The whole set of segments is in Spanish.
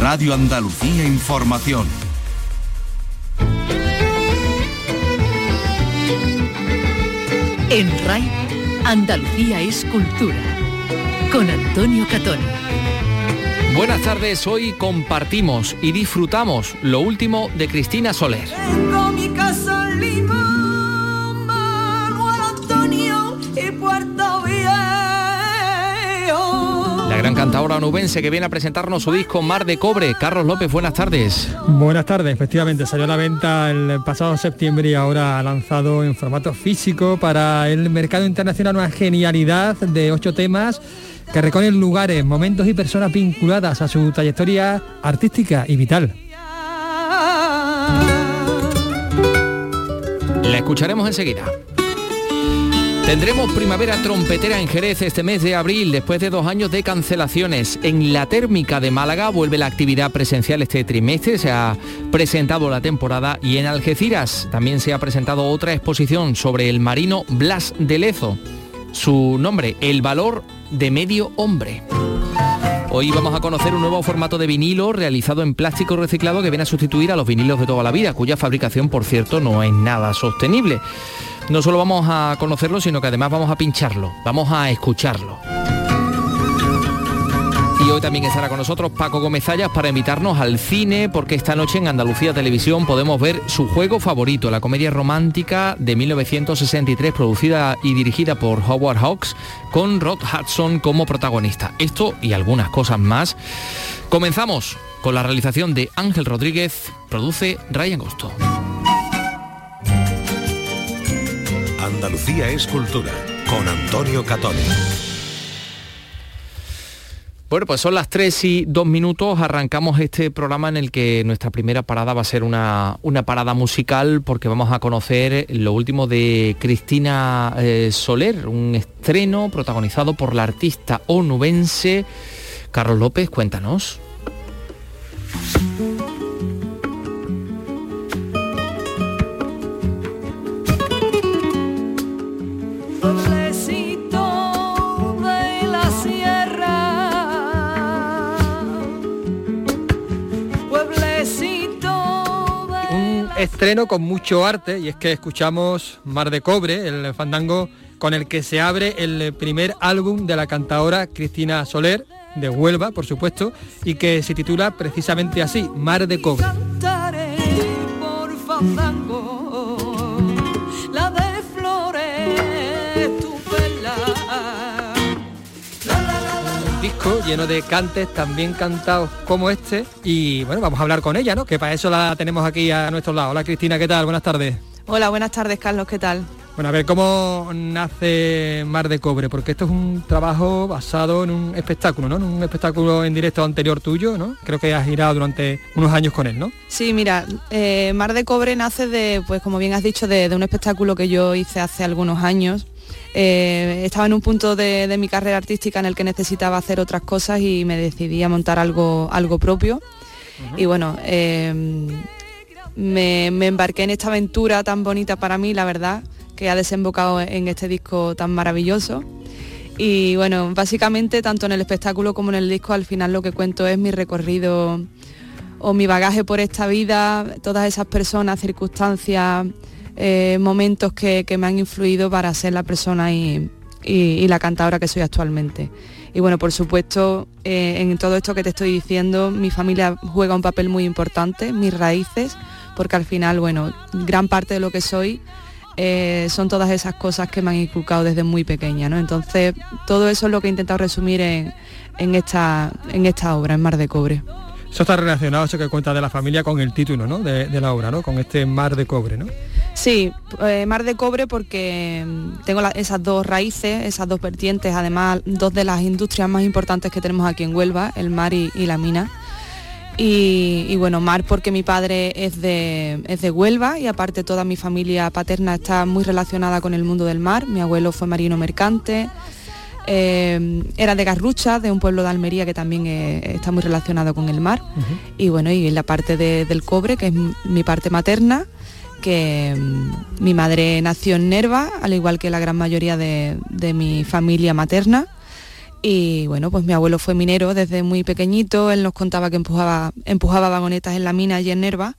Radio Andalucía Información. En RAI, Andalucía es cultura. Con Antonio Catón. Buenas tardes, hoy compartimos y disfrutamos lo último de Cristina Soler. Tengo mi casa cantadora onubense que viene a presentarnos su disco Mar de Cobre. Carlos López, buenas tardes. Buenas tardes, efectivamente salió a la venta el pasado septiembre y ahora ha lanzado en formato físico para el mercado internacional una genialidad de ocho temas que recorren lugares, momentos y personas vinculadas a su trayectoria artística y vital. La escucharemos enseguida. Tendremos primavera trompetera en Jerez este mes de abril, después de dos años de cancelaciones. En la térmica de Málaga vuelve la actividad presencial este trimestre, se ha presentado la temporada y en Algeciras también se ha presentado otra exposición sobre el marino Blas de Lezo. Su nombre, El valor de medio hombre. Hoy vamos a conocer un nuevo formato de vinilo realizado en plástico reciclado que viene a sustituir a los vinilos de toda la vida, cuya fabricación, por cierto, no es nada sostenible. No solo vamos a conocerlo, sino que además vamos a pincharlo, vamos a escucharlo. Y hoy también estará con nosotros Paco Gómez Zayas para invitarnos al cine, porque esta noche en Andalucía Televisión podemos ver su juego favorito, la comedia romántica de 1963, producida y dirigida por Howard Hawks, con Rod Hudson como protagonista. Esto y algunas cosas más. Comenzamos con la realización de Ángel Rodríguez, produce Ryan Gosto. Andalucía es cultura. Con Antonio Catón. Bueno, pues son las 3 y 2 minutos, arrancamos este programa en el que nuestra primera parada va a ser una, una parada musical porque vamos a conocer lo último de Cristina eh, Soler, un estreno protagonizado por la artista onubense Carlos López, cuéntanos. Estreno con mucho arte y es que escuchamos Mar de Cobre, el fandango con el que se abre el primer álbum de la cantadora Cristina Soler, de Huelva, por supuesto, y que se titula precisamente así, Mar de Cobre. cantaré por disco lleno de cantes también cantados como este y bueno, vamos a hablar con ella, ¿no? Que para eso la tenemos aquí a nuestro lado. Hola Cristina, ¿qué tal? Buenas tardes. Hola, buenas tardes, Carlos, ¿qué tal? Bueno, a ver, ¿cómo nace Mar de Cobre? Porque esto es un trabajo basado en un espectáculo, ¿no? En un espectáculo en directo anterior tuyo, ¿no? Creo que has girado durante unos años con él, ¿no? Sí, mira, eh, Mar de Cobre nace de, pues como bien has dicho, de, de un espectáculo que yo hice hace algunos años. Eh, estaba en un punto de, de mi carrera artística en el que necesitaba hacer otras cosas y me decidí a montar algo, algo propio. Y bueno, eh, me, me embarqué en esta aventura tan bonita para mí, la verdad, que ha desembocado en este disco tan maravilloso. Y bueno, básicamente tanto en el espectáculo como en el disco al final lo que cuento es mi recorrido o mi bagaje por esta vida, todas esas personas, circunstancias, eh, momentos que, que me han influido para ser la persona y, y- la cantadora que soy actualmente. Y bueno, por supuesto, eh, en todo esto que te estoy diciendo, mi familia juega un papel muy importante, mis raíces, porque al final, bueno, gran parte de lo que soy eh, son todas esas cosas que me han inculcado desde muy pequeña, ¿no? Entonces, todo eso es lo que he intentado resumir en, en esta, en esta obra, en Mar de Cobre. Eso está relacionado, eso que cuenta de la familia, con el título, ¿no? De, la obra, ¿no? Con este Mar de Cobre, ¿no? Sí, eh, mar de cobre porque mm, tengo esas dos raíces, esas dos vertientes, además dos de las industrias más importantes que tenemos aquí en Huelva, el mar y, y la mina. Y, y bueno, mar porque mi padre es de, es de Huelva y aparte toda mi familia paterna está muy relacionada con el mundo del mar. Mi abuelo fue marino mercante, eh, era de Garrucha, de un pueblo de Almería que también eh, está muy relacionado con el mar. Y bueno, y la parte de- del cobre, que es mi parte materna, que mm, mi madre nació en Nerva, al igual que la gran mayoría de, de mi familia materna. Y bueno, pues mi abuelo fue minero desde muy pequeñito, él nos contaba que empujaba, empujaba vagonetas en la mina y en Nerva.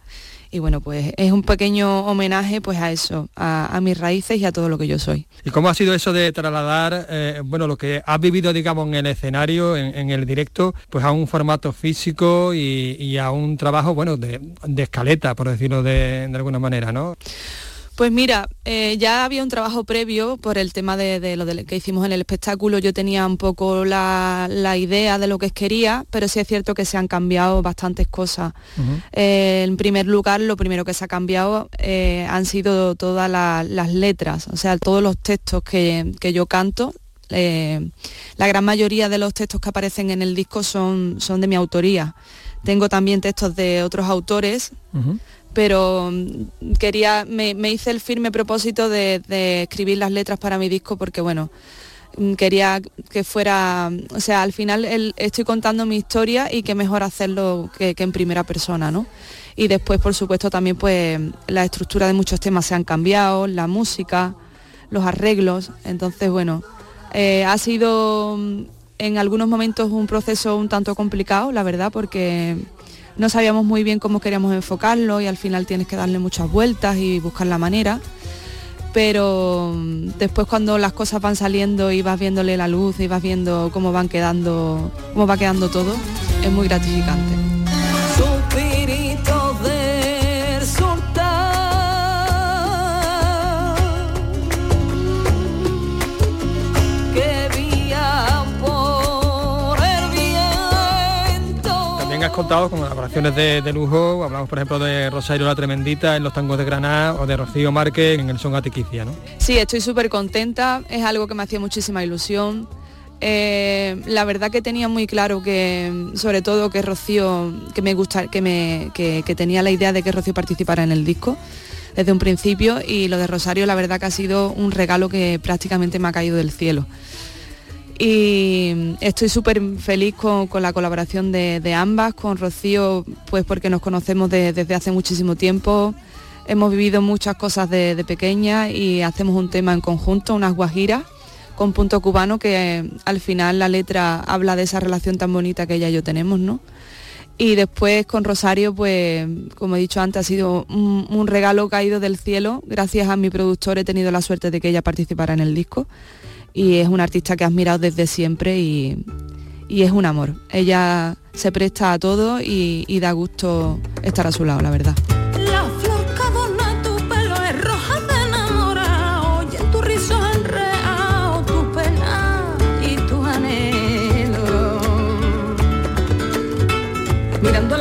Y bueno, pues es un pequeño homenaje pues a eso, a, mis raíces y a todo lo que yo soy. ¿Y cómo ha sido eso de trasladar, eh, bueno, lo que has vivido, digamos, en el escenario, en, el directo, pues a un formato físico y, a un trabajo, bueno, de, escaleta, por decirlo de, de alguna manera, ¿no? Pues mira, eh, ya había un trabajo previo por el tema de, lo que hicimos en el espectáculo. Yo tenía un poco la, idea de lo que quería, pero sí es cierto que se han cambiado bastantes cosas. Eh, en primer lugar, lo primero que se ha cambiado eh, han sido todas las letras, o sea, todos los textos que, yo canto. la gran mayoría de los textos que aparecen en el disco son, son de mi autoría. Tengo también textos de otros autores pero mm, quería, me, hice el firme propósito de, escribir las letras para mi disco porque bueno, mm, quería que fuera, mm, o sea, al final estoy contando mi historia y qué mejor hacerlo que, en primera persona, ¿no? Y después, por supuesto, también pues la estructura de muchos temas se han cambiado, la música, los arreglos, entonces bueno, eh, ha sido en algunos momentos un proceso un tanto complicado, la verdad, porque no sabíamos muy bien cómo queríamos enfocarlo y al final tienes que darle muchas vueltas y buscar la manera. Pero mm, después cuando las cosas van saliendo y vas viéndole la luz y vas viendo cómo van quedando, cómo va quedando todo, es muy gratificante. Has contado con colaboraciones de, lujo, hablamos por ejemplo de Rosario la Tremendita en los tangos de Granada o de Rocío Márquez en el son Atiquicia, ¿no? Sí, estoy súper contenta, es algo que me hacía muchísima ilusión. Eh, la verdad que tenía muy claro que, sobre todo que Rocío, que me gusta, que me, que tenía la idea de que Rocío participara en el disco desde un principio y lo de Rosario la verdad que ha sido un regalo que prácticamente me ha caído del cielo y estoy súper feliz con, la colaboración de, ambas, con Rocío, pues porque nos conocemos desde hace muchísimo tiempo, hemos vivido muchas cosas de, pequeña y hacemos un tema en conjunto, unas guajiras con punto cubano que al final la letra habla de esa relación tan bonita que ella y yo tenemos, ¿no? Y después con Rosario, pues como he dicho antes, ha sido un, un regalo caído del cielo. Gracias a mi productor he tenido la suerte de que ella participara en el disco y es una artista que he admirado desde siempre y, es un amor. Ella se presta a todo y, y da gusto estar a su lado, la verdad. mirando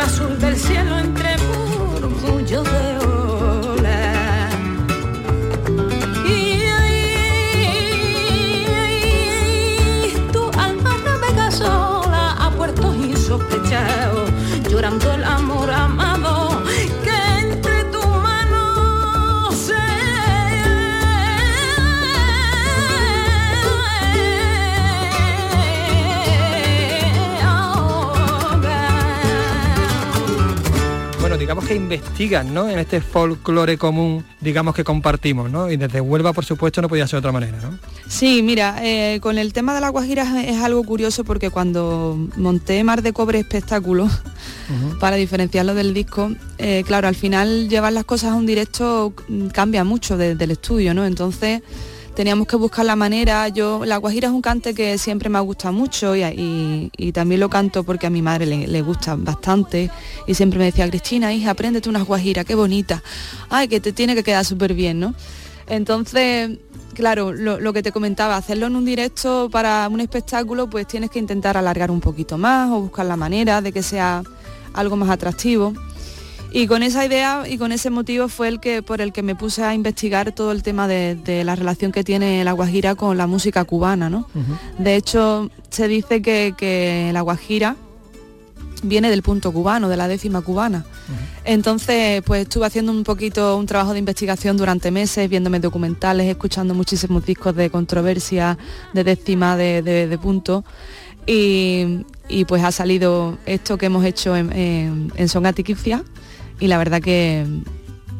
digamos que investigan ¿no? en este folclore común, digamos que compartimos, ¿no? Y desde Huelva, por supuesto, no podía ser de otra manera, ¿no? Sí, mira, eh, con el tema de la Guajira es algo curioso porque cuando monté Mar de Cobre espectáculo, para diferenciarlo del disco, eh, claro, al final llevar las cosas a un directo cambia mucho del estudio, ¿no? Entonces teníamos que buscar la manera. Yo, la guajira es un cante que siempre me ha gustado mucho y, también lo canto porque a mi madre le, gusta bastante y siempre me decía, Cristina, hija, apréndete unas guajiras, qué bonita. Ay, que te tiene que quedar súper bien, ¿no? Entonces, claro, lo, lo, que te comentaba, hacerlo en un directo para un espectáculo, pues tienes que intentar alargar un poquito más o buscar la manera de que sea algo más atractivo. Y con esa idea y con ese motivo fue el que por el que me puse a investigar todo el tema de, la relación que tiene la Guajira con la música cubana. ¿no? De hecho, se dice que, la Guajira viene del punto cubano, de la décima cubana. Entonces, pues estuve haciendo un poquito un trabajo de investigación durante meses, viéndome documentales, escuchando muchísimos discos de controversia, de décima, de, punto. Y, pues ha salido esto que hemos hecho en, en, en Son y la verdad que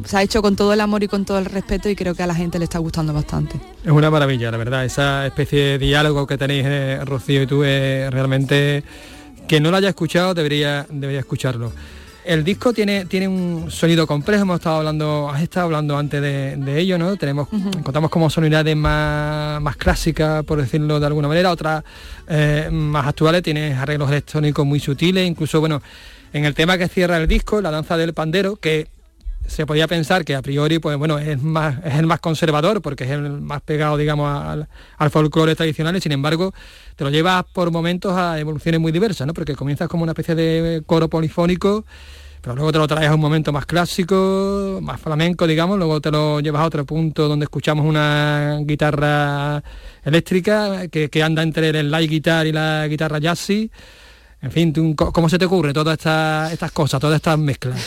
se ha hecho con todo el amor y con todo el respeto y creo que a la gente le está gustando bastante. Es una maravilla, la verdad, esa especie de diálogo que tenéis eh, Rocío y tú realmente que no lo haya escuchado debería, debería escucharlo. El disco tiene, tiene un sonido complejo, hemos estado hablando, has estado hablando antes de, ello, ¿no? Tenemos, Contamos como sonoridades más, más clásicas, por decirlo de alguna manera, otras eh, más actuales, tienes arreglos electrónicos muy sutiles, incluso, bueno, en el tema que cierra el disco, la danza del pandero, que se podía pensar que a priori pues bueno es más es el más conservador porque es el más pegado digamos al, folclore tradicional sin embargo te lo llevas por momentos a evoluciones muy diversas ¿no? porque comienzas como una especie de coro polifónico pero luego te lo traes a un momento más clásico más flamenco digamos luego te lo llevas a otro punto donde escuchamos una guitarra eléctrica que, que anda entre el light guitar y la guitarra jazzy en fin, ¿cómo se te ocurre todas estas, estas cosas, todas estas mezclas?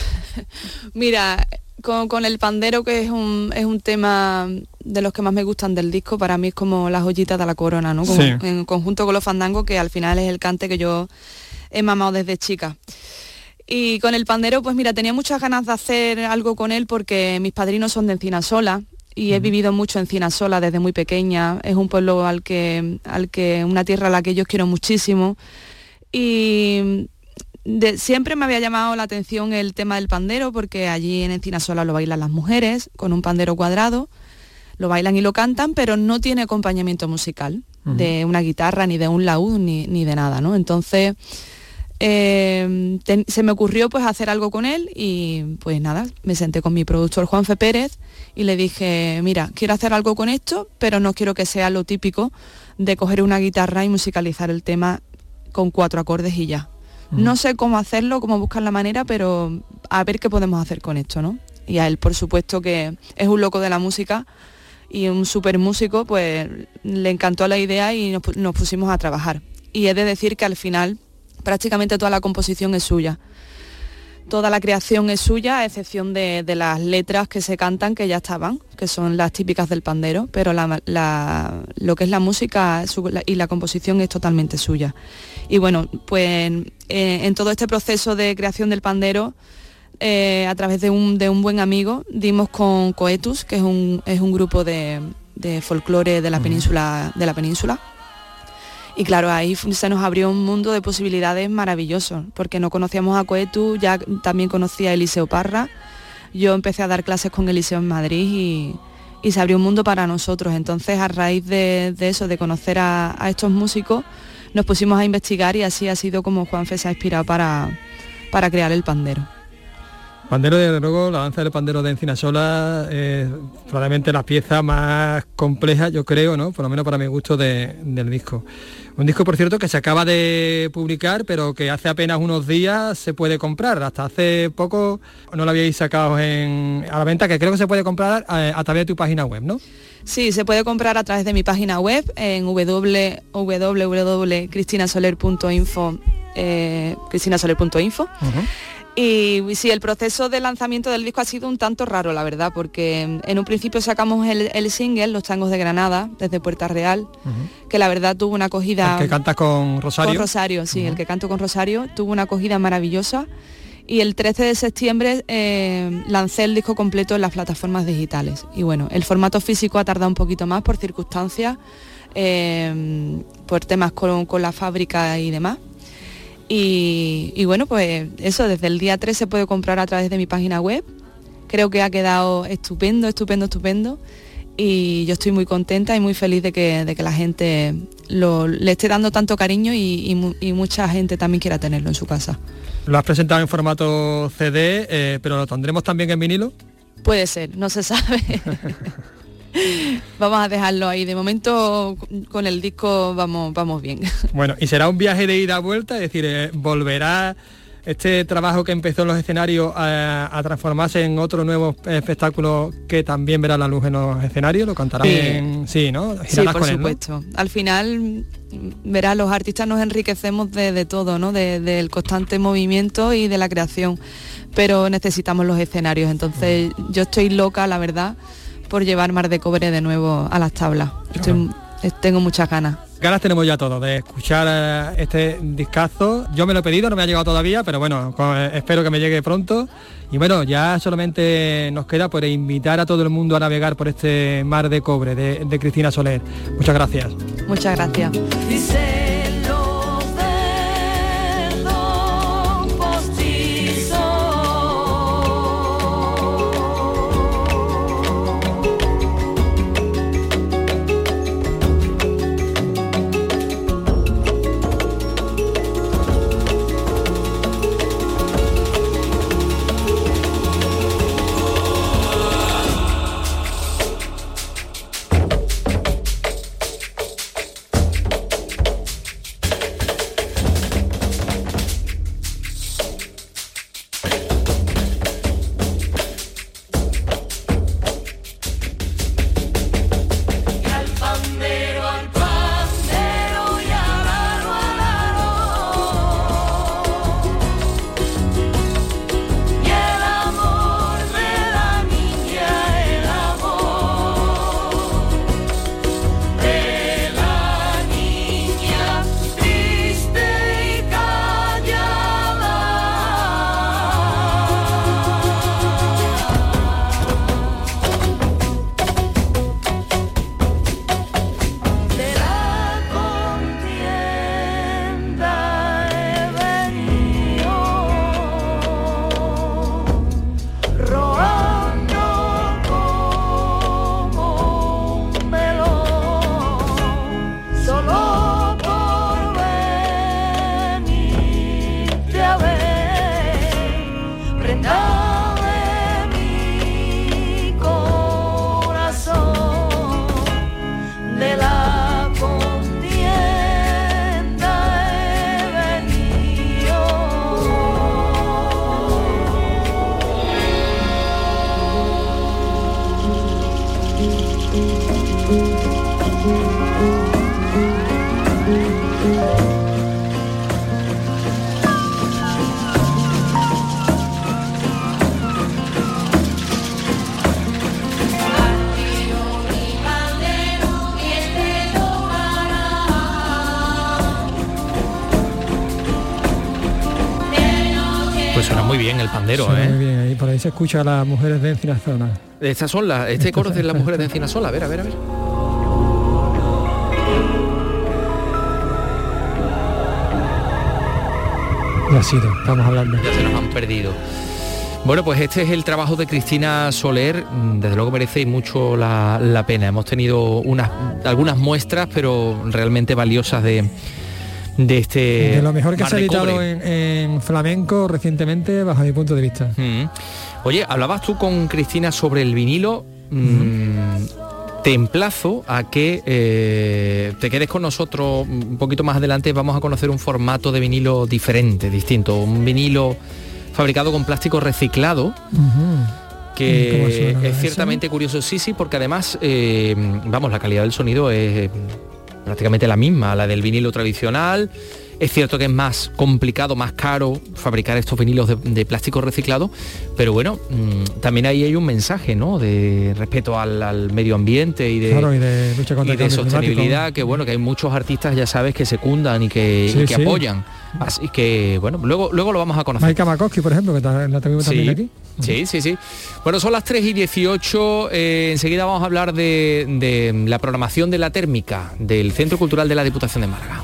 Mira, con, el pandero, que es un, es un tema de los que más me gustan del disco, para mí es como la joyita de la corona, ¿no? En conjunto con los fandangos, que al final es el cante que yo he mamado desde chica. Y con el pandero, pues mira, tenía muchas ganas de hacer algo con él porque mis padrinos son de Encina Sola y he vivido mucho en Encina Sola desde muy pequeña. Es un pueblo al que, al que, una tierra a la que yo quiero muchísimo y siempre me había llamado la atención el tema del pandero porque allí en Encina Sola lo bailan las mujeres con un pandero cuadrado, lo bailan y lo cantan, pero no tiene acompañamiento musical de una guitarra, ni de un laúd, ni, de nada, ¿no? Entonces eh, se me ocurrió pues hacer algo con él y pues nada, me senté con mi productor Juan Fe Pérez y le dije, mira, quiero hacer algo con esto, pero no quiero que sea lo típico de coger una guitarra y musicalizar el tema con cuatro acordes y ya. No sé cómo hacerlo, cómo buscar la manera, pero a ver qué podemos hacer con esto, ¿no? Y a él, por supuesto, que es un loco de la música y un súper músico, pues le encantó la idea y nos, pusimos a trabajar. Y he de decir que al final prácticamente toda la composición es suya. Toda la creación es suya, a excepción de, las letras que se cantan, que ya estaban, que son las típicas del pandero, pero lo que es la música y la composición es totalmente suya. Y bueno, pues eh, en todo este proceso de creación del pandero, eh, a través de un, buen amigo, dimos con Coetus, que es un, es un grupo de, folclore de la península de la península. Y claro, ahí se nos abrió un mundo de posibilidades maravillosos, porque no conocíamos a Coetus, ya también conocía a Eliseo Parra. Yo empecé a dar clases con Eliseo en Madrid y, se abrió un mundo para nosotros. Entonces, a raíz de, eso, de conocer a estos músicos, nos pusimos a investigar y así ha sido como Juanfe se ha inspirado para, para crear el pandero. Pandero, desde luego, la danza del pandero de Encinasola es probablemente la pieza más compleja, yo creo, ¿no? Por lo menos para mi gusto del disco. Un disco, por cierto, que se acaba de publicar, pero que hace apenas unos días se puede comprar. Hasta hace poco no lo habíais sacado en, a la venta, que creo que se puede comprar a, a través de tu página web, ¿no? Sí, se puede comprar a través de mi página web en www.cristinasoler.info eh, cristinasoler.info Y sí, el proceso de lanzamiento del disco ha sido un tanto raro, la verdad, porque en un principio sacamos el, single, Los Tangos de Granada, desde Puerta Real, que la verdad tuvo una acogida... El que canta con Rosario. Con Rosario, sí, el que canto con Rosario, tuvo una acogida maravillosa y el 13 de septiembre eh, lancé el disco completo en las plataformas digitales. Y bueno, el formato físico ha tardado un poquito más por circunstancias, eh, por temas con, la fábrica y demás. Y, bueno, pues eso, desde el día 3 se puede comprar a través de mi página web. Creo que ha quedado estupendo, estupendo, estupendo. Y yo estoy muy contenta y muy feliz de que, la gente le esté dando tanto cariño y mucha gente también quiera tenerlo en su casa. Lo has presentado en formato CD, eh, pero lo tendremos también en vinilo. Puede ser, no se sabe. vamos a dejarlo ahí. De momento con el disco vamos, vamos bien. Bueno, y será un viaje de ida a vuelta, es decir, eh, volverá este trabajo que empezó en los escenarios a, transformarse en otro nuevo espectáculo que también verá la luz en los escenarios, lo cantarán en... Sí, ¿no? sí, por supuesto. Al final, verá, los artistas nos enriquecemos de, todo, ¿no? del constante movimiento y de la creación, pero necesitamos los escenarios, entonces yo estoy loca, la verdad, por llevar Mar de Cobre de nuevo a las tablas. tengo muchas ganas. Ganas tenemos ya todos de escuchar eh, este discazo. Yo me lo he pedido, no me ha llegado todavía, pero bueno, con- eh, espero que me llegue pronto. Y bueno, ya solamente nos queda por invitar a todo el mundo a navegar por este mar de cobre de, de Cristina Soler. Muchas gracias. Muchas gracias. Pues se escucha a las mujeres de Encinazona. Estas son las, este coro es de las mujeres de Encina Sola, a ver, a ver, a ver. Y ha sido, estamos hablando. Ya se nos han perdido. Bueno, pues este es el trabajo de Cristina Soler, mm, desde luego merece mucho la, la pena. Hemos tenido unas, algunas muestras, pero realmente valiosas de, de este... de lo mejor que se ha editado en flamenco recientemente, bajo mi punto de vista. Mm. Oye, hablabas tú con Cristina sobre el vinilo. Mm, Te emplazo a que eh, te quedes con nosotros un poquito más adelante. Vamos a conocer un formato de vinilo diferente, distinto. Un vinilo fabricado con plástico reciclado Ujú. ¿Cómo que es eso? ciertamente curioso. Sí, sí, porque además, eh, vamos, la calidad del sonido es eh, prácticamente la misma, la del vinilo tradicional. Es cierto que es más complicado, más caro fabricar estos vinilos de, de plástico reciclado, pero bueno, mm, también ahí hay un mensaje, ¿no? De respeto al, al medio ambiente y de, Claro, y de lucha contra y de sostenibilidad, que bueno, que hay muchos artistas, ya sabes, que secundan y que, y Sí, que sí. apoyan. Así que, bueno, luego, luego lo vamos a conocer. Maika Makowski, por ejemplo, que ta- la tenemos también aquí. Sí, sí, sí. Bueno, son las 3 y 18. eh, enseguida vamos a hablar de, de la programación de la térmica del Centro Cultural de la Diputación de Málaga.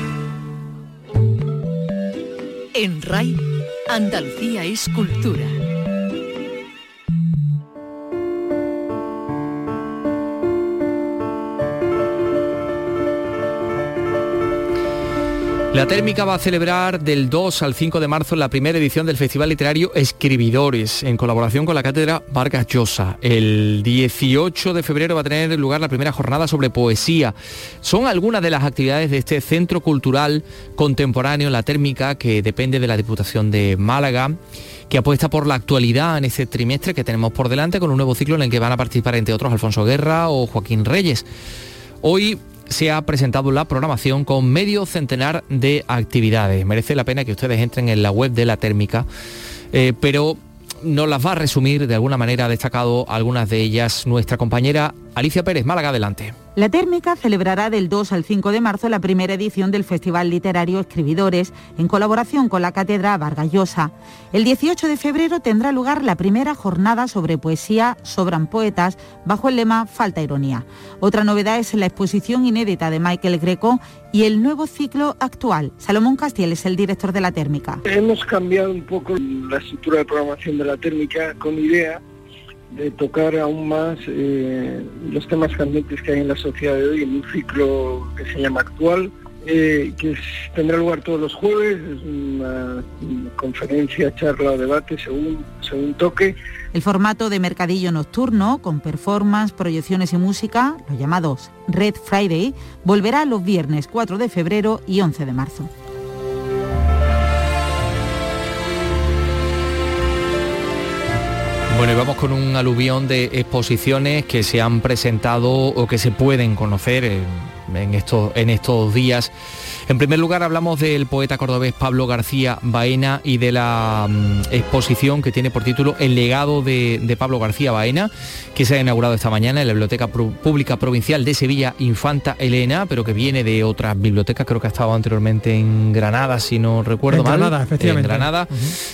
En RAI, Andalucía es cultura. La Térmica va a celebrar del 2 al 5 de marzo la primera edición del Festival Literario Escribidores, en colaboración con la Cátedra Vargas Llosa. El 18 de febrero va a tener lugar la primera jornada sobre poesía. Son algunas de las actividades de este centro cultural contemporáneo, La Térmica, que depende de la Diputación de Málaga que apuesta por la actualidad en este trimestre que tenemos por delante con un nuevo ciclo en el que van a participar entre otros Alfonso Guerra o Joaquín Reyes. Hoy se ha presentado la programación con medio centenar de actividades. Merece la pena que ustedes entren en la web de la térmica, eh, pero nos las va a resumir de alguna manera, ha destacado algunas de ellas nuestra compañera Alicia Pérez. Málaga, adelante. La Térmica celebrará del 2 al 5 de marzo la primera edición del Festival Literario Escribidores, en colaboración con la Cátedra Vargallosa. El 18 de febrero tendrá lugar la primera jornada sobre poesía Sobran Poetas, bajo el lema Falta Ironía. Otra novedad es la exposición inédita de Michael Greco y el nuevo ciclo actual. Salomón Castiel es el director de la Térmica. Hemos cambiado un poco la estructura de programación de la Térmica con idea de tocar aún más eh, los temas candentes que hay en la sociedad de hoy en un ciclo que se llama Actual, eh, que tendrá lugar todos los jueves, es una, conferencia, charla o debate según, según toque. El formato de mercadillo nocturno, con performance, proyecciones y música, los llamados Red Friday, volverá los viernes 4 de febrero y 11 de marzo. Bueno, y vamos con un aluvión de exposiciones que se han presentado o que se pueden conocer estos, en estos días en primer lugar hablamos del poeta cordobés Pablo García Baena y de la mm, exposición que tiene por título El legado de, Pablo García Baena, que se ha inaugurado esta mañana en la Biblioteca Pública Provincial de Sevilla Infanta Elena, pero que viene de otras bibliotecas, creo que ha estado anteriormente en Granada, si no recuerdo mal. Granada, efectivamente. En Granada.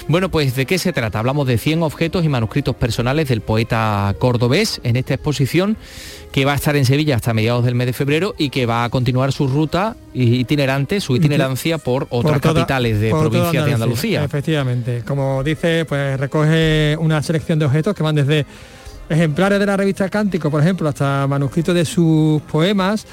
Bueno, pues ¿de qué se trata? Hablamos de 100 objetos y manuscritos personales del poeta cordobés en esta exposición que va a estar en Sevilla hasta mediados del mes de febrero y que va a continuar su ruta itinerante, su itinerancia por otras capitales de provincias de Andalucía. Efectivamente, como dice, pues recoge una selección de objetos que van desde ejemplares de la revista Cántico, por ejemplo, hasta manuscritos de sus poemas,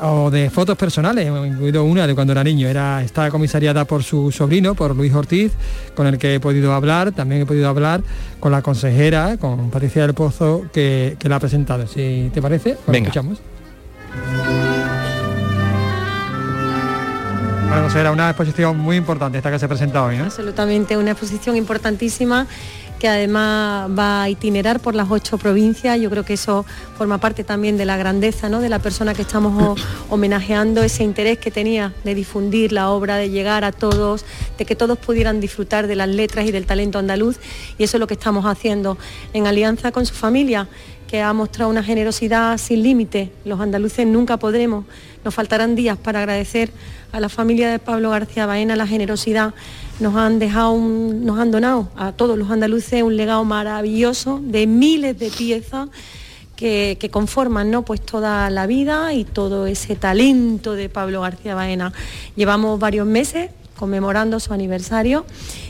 o de fotos personales, incluido una de cuando era niño, era, está comisariada por su sobrino, por Luis Ortiz, con el que he podido hablar, también he podido hablar con la consejera, con Patricia del Pozo, que, la ha presentado. Si te parece, pues escuchamos. Bueno, será una exposición muy importante esta que se presenta hoy, ¿no? Absolutamente, una exposición importantísima que además va a itinerar por las ocho provincias. Yo creo que eso forma parte también de la grandeza ¿no? de la persona que estamos homenajeando, ese interés que tenía de difundir la obra, de llegar a todos, de que todos pudieran disfrutar de las letras y del talento andaluz. Y eso es lo que estamos haciendo en alianza con su familia que ha mostrado una generosidad sin límite. Los andaluces nunca podremos, nos faltarán días para agradecer a la familia de Pablo García Baena la generosidad nos han dejado, nos han donado a todos los andaluces un legado maravilloso de miles de piezas que, conforman ¿no? pues toda la vida y todo ese talento de Pablo García Baena. Llevamos varios meses conmemorando su aniversario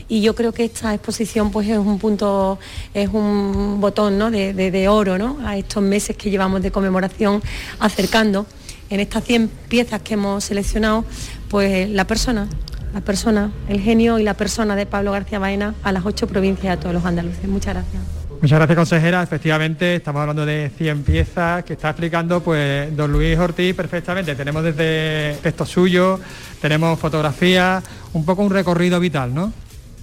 y yo creo que esta exposición pues es un punto, es un botón ¿no? de, de, oro ¿no? a estos meses que llevamos de conmemoración acercando en estas 100 piezas que hemos seleccionado pues la persona la persona, el genio y la persona de Pablo García Baena a las ocho provincias, a todos los andaluces. Muchas gracias. Muchas gracias consejera, efectivamente estamos hablando de 100 piezas que está explicando pues don Luis Ortiz perfectamente. Tenemos desde textos suyos, tenemos fotografías, un poco un recorrido vital, ¿no?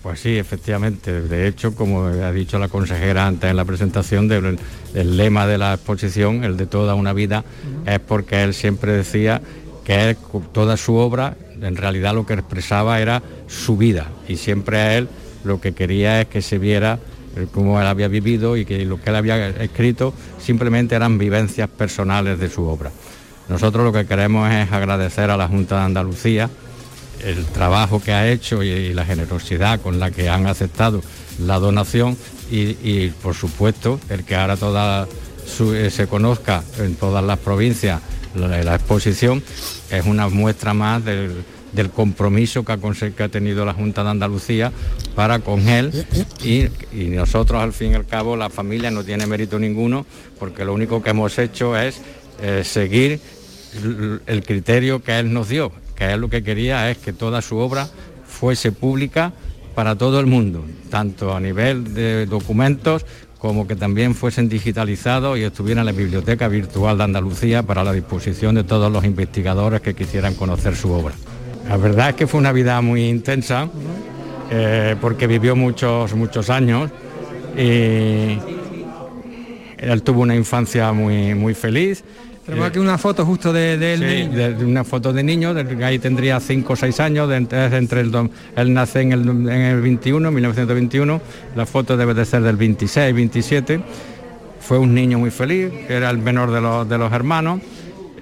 Pues sí, efectivamente. De hecho, como ha dicho la consejera antes en la presentación, del, el lema de la exposición, el de toda una vida, es porque él siempre decía que toda su obra en realidad lo que expresaba era su vida y siempre a él lo que quería es que se viera cómo él había vivido y que lo que él había escrito simplemente eran vivencias personales de su obra. Nosotros lo que queremos es agradecer a la Junta de Andalucía el trabajo que ha hecho y, la generosidad con la que han aceptado la donación y, por supuesto el que ahora toda eh, se conozca en todas las provincias la, exposición es una muestra más del, compromiso que ha, tenido la Junta de Andalucía para con él y, nosotros al fin y al cabo la familia no tiene mérito ninguno porque lo único que hemos hecho es eh, seguir el criterio que él nos dio, que él lo que quería es que toda su obra fuese pública para todo el mundo, tanto a nivel de documentos como que también fuesen digitalizados y estuvieran en la Biblioteca Virtual de Andalucía para la disposición de todos los investigadores que quisieran conocer su obra. La verdad es que fue una vida muy intensa, eh, porque vivió muchos, muchos años y él tuvo una infancia muy, muy feliz. Tenemos aquí una foto justo de, de él. Sí, de una foto de niño, de- ahí tendría 5 o 6 años, de, entre, entre el, él nace en el, en el 21, 1921, la foto debe de ser del 26, 27. Fue un niño muy feliz, era el menor de los, de los hermanos,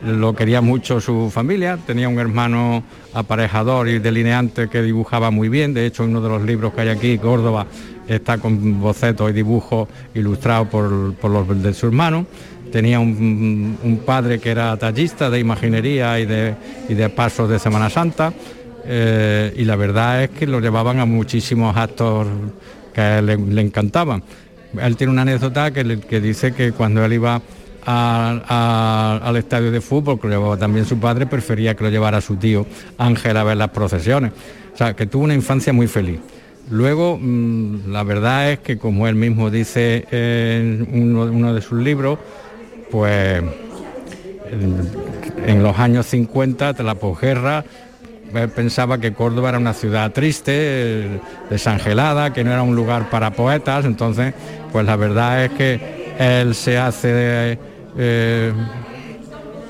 lo quería mucho su familia, tenía un hermano aparejador y delineante que dibujaba muy bien, de hecho uno de los libros que hay aquí, Córdoba, está con bocetos y dibujos ilustrados por, por los de su hermano. Tenía un, padre que era tallista de imaginería y de, y de pasos de Semana Santa. eh, y la verdad es que lo llevaban a muchísimos actos que a él le, encantaban. Él tiene una anécdota que, que dice que cuando él iba a- al estadio de fútbol, que lo llevaba también su padre, prefería que lo llevara su tío Ángel a ver las procesiones. O sea, que tuvo una infancia muy feliz. Luego, mm, la verdad es que, como él mismo dice en uno, de sus libros, pues en, los años 50, de la posguerra, pensaba que Córdoba era una ciudad triste, desangelada, que no era un lugar para poetas, entonces, pues la verdad es que él se hace eh,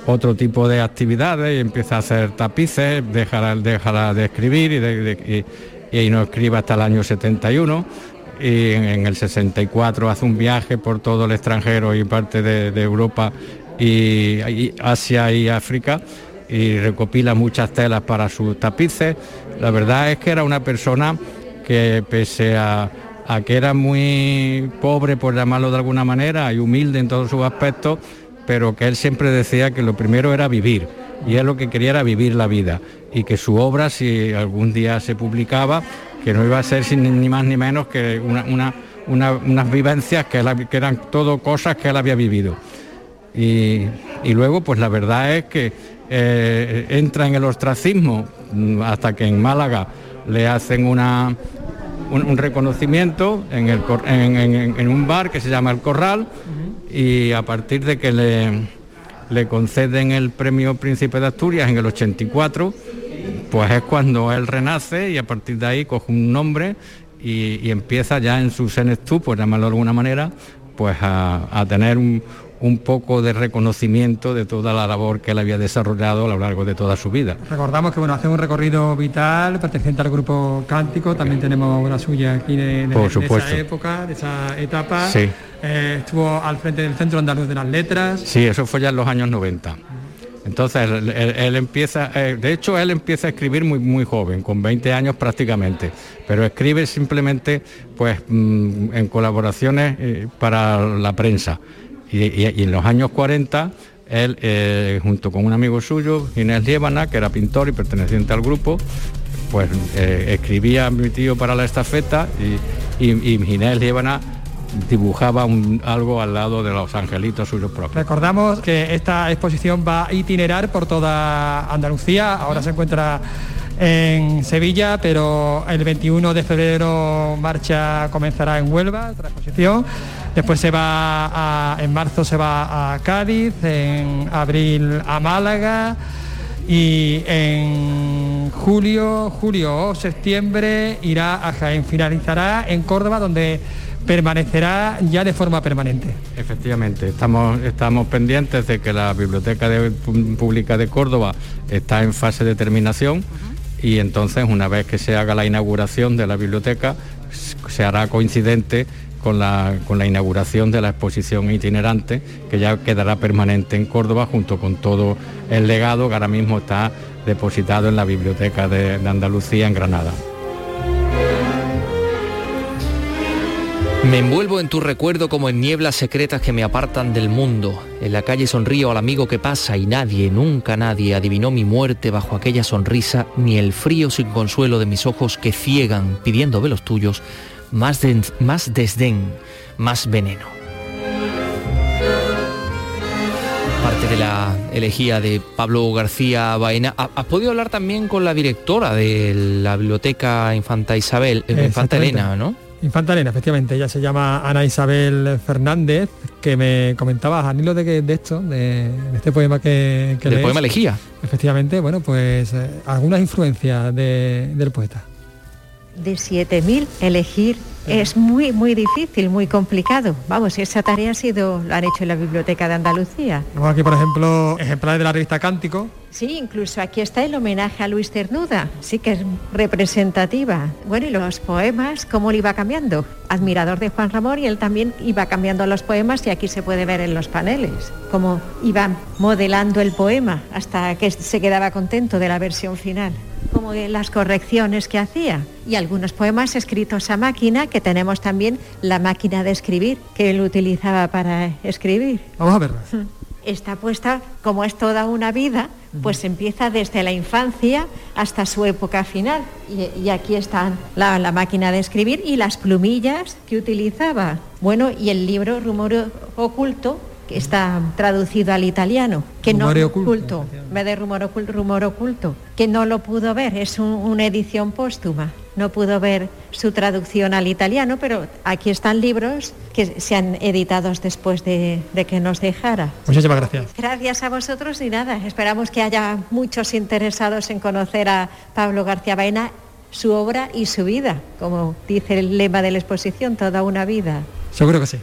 otro tipo de actividades y empieza a hacer tapices, deja, deja de escribir y, de- no escribe hasta el año 71 y en, el 64 hace un viaje por todo el extranjero y parte de, Europa y Asia y África y recopila muchas telas para sus tapices. La verdad es que era una persona que pese a, a que era muy pobre, por llamarlo de alguna manera, y humilde en todos sus aspectos, pero que él siempre decía que lo primero era vivir, y él lo que quería era vivir la vida, y que su obra, si algún día se publicaba, que no iba a ser sin ni más ni menos que una- una- una- unas vivencias que eran todo cosas que él había vivido. Y, y luego, pues la verdad es que eh, entra en el ostracismo mm, hasta que en Málaga le hacen una, un, reconocimiento en, el en, un bar que se llama El Corral y a partir de que le, le conceden el premio Príncipe de Asturias en el 84, pues es cuando él renace y a partir de ahí coge un nombre y, empieza ya en su senectud, por llamarlo de alguna manera, pues a tener un, un poco de reconocimiento de toda la labor que él había desarrollado a lo largo de toda su vida. Recordamos que bueno, hace un recorrido vital perteneciente al grupo Cántico, también tenemos una suya aquí de, de- Por de supuesto. esa época, de esa etapa. Sí. Eh, estuvo al frente del Centro Andaluz de las Letras. Sí, eso fue ya en los años 90. Entonces él, él- él empieza, eh, de hecho él empieza a escribir muy, muy joven, con 20 años prácticamente, pero escribe simplemente pues mm, en colaboraciones eh, para la prensa. Y, en los años 40 él, eh, junto con un amigo suyo, Inés Liébana, que era pintor y perteneciente al grupo, pues eh, escribía a mi tío para la estafeta y, y, y Inés Liébana dibujaba un- algo al lado de los angelitos suyos propios. Recordamos que esta exposición va a itinerar por toda Andalucía, ahora se encuentra en Sevilla, pero el 21 de febrero marcha comenzará en Huelva, otra exposición. Después se va a- en marzo se va a Cádiz, en abril a Málaga y en julio, julio o septiembre irá a Jaén. Finalizará en Córdoba donde permanecerá ya de forma permanente. Efectivamente, estamos, estamos pendientes de que la Biblioteca de- Pública de Córdoba está en fase de terminación y entonces una vez que se haga la inauguración de la biblioteca se hará coincidente con la, con la inauguración de la exposición itinerante que ya quedará permanente en Córdoba junto con todo el legado que ahora mismo está depositado en la Biblioteca de- de Andalucía en Granada. Me envuelvo en tu recuerdo como en nieblas secretas que me apartan del mundo. En la calle sonrío al amigo que pasa y nadie, nunca nadie adivinó mi muerte bajo aquella sonrisa, ni el frío sin consuelo de mis ojos que ciegan pidiendo de los tuyos más, den- más desdén, más veneno. Parte de la elegía de Pablo García Baena. ¿Has podido hablar también con la directora de la Biblioteca Infanta Isabel, eh, Infanta Elena, no? Infanta Elena, efectivamente, ella se llama Ana Isabel Fernández, que me comentaba a hilo de, de esto, de, este poema que, que Del poema Elegía. Efectivamente, bueno, pues eh, algunas influencias del poeta. De 7.000 elegir es muy, muy difícil, muy complicado. Vamos, esa tarea ha sido, la han hecho en la Biblioteca de Andalucía. Tenemos aquí, por ejemplo, ejemplares de la revista Cántico. Sí, incluso aquí está el homenaje a Luis Cernuda, sí que es representativa. Bueno, y los poemas, cómo le iba cambiando. Admirador de Juan Ramón y él también iba cambiando los poemas y aquí se puede ver en los paneles, cómo iba modelando el poema hasta que se quedaba contento de la versión final como las correcciones que hacía y algunos poemas escritos a máquina que tenemos también la máquina de escribir que él utilizaba para escribir. Vamos a verla. Está puesta, como es toda una vida, pues empieza desde la infancia hasta su época final. Y, aquí están la, la, máquina de escribir y las plumillas que utilizaba. Bueno, y el libro Rumor Oculto, que está traducido al italiano, que rumor no oculto, oculto en de rumor oculto, rumor oculto, que no lo pudo ver, es un, una edición póstuma no pudo ver su traducción al italiano, pero aquí están libros que se han editado después de, de, que nos dejara. Muchísimas gracias. Gracias a vosotros y nada, esperamos que haya muchos interesados en conocer a Pablo García Baena, su obra y su vida, como dice el lema de la exposición, toda una vida. Seguro que sí.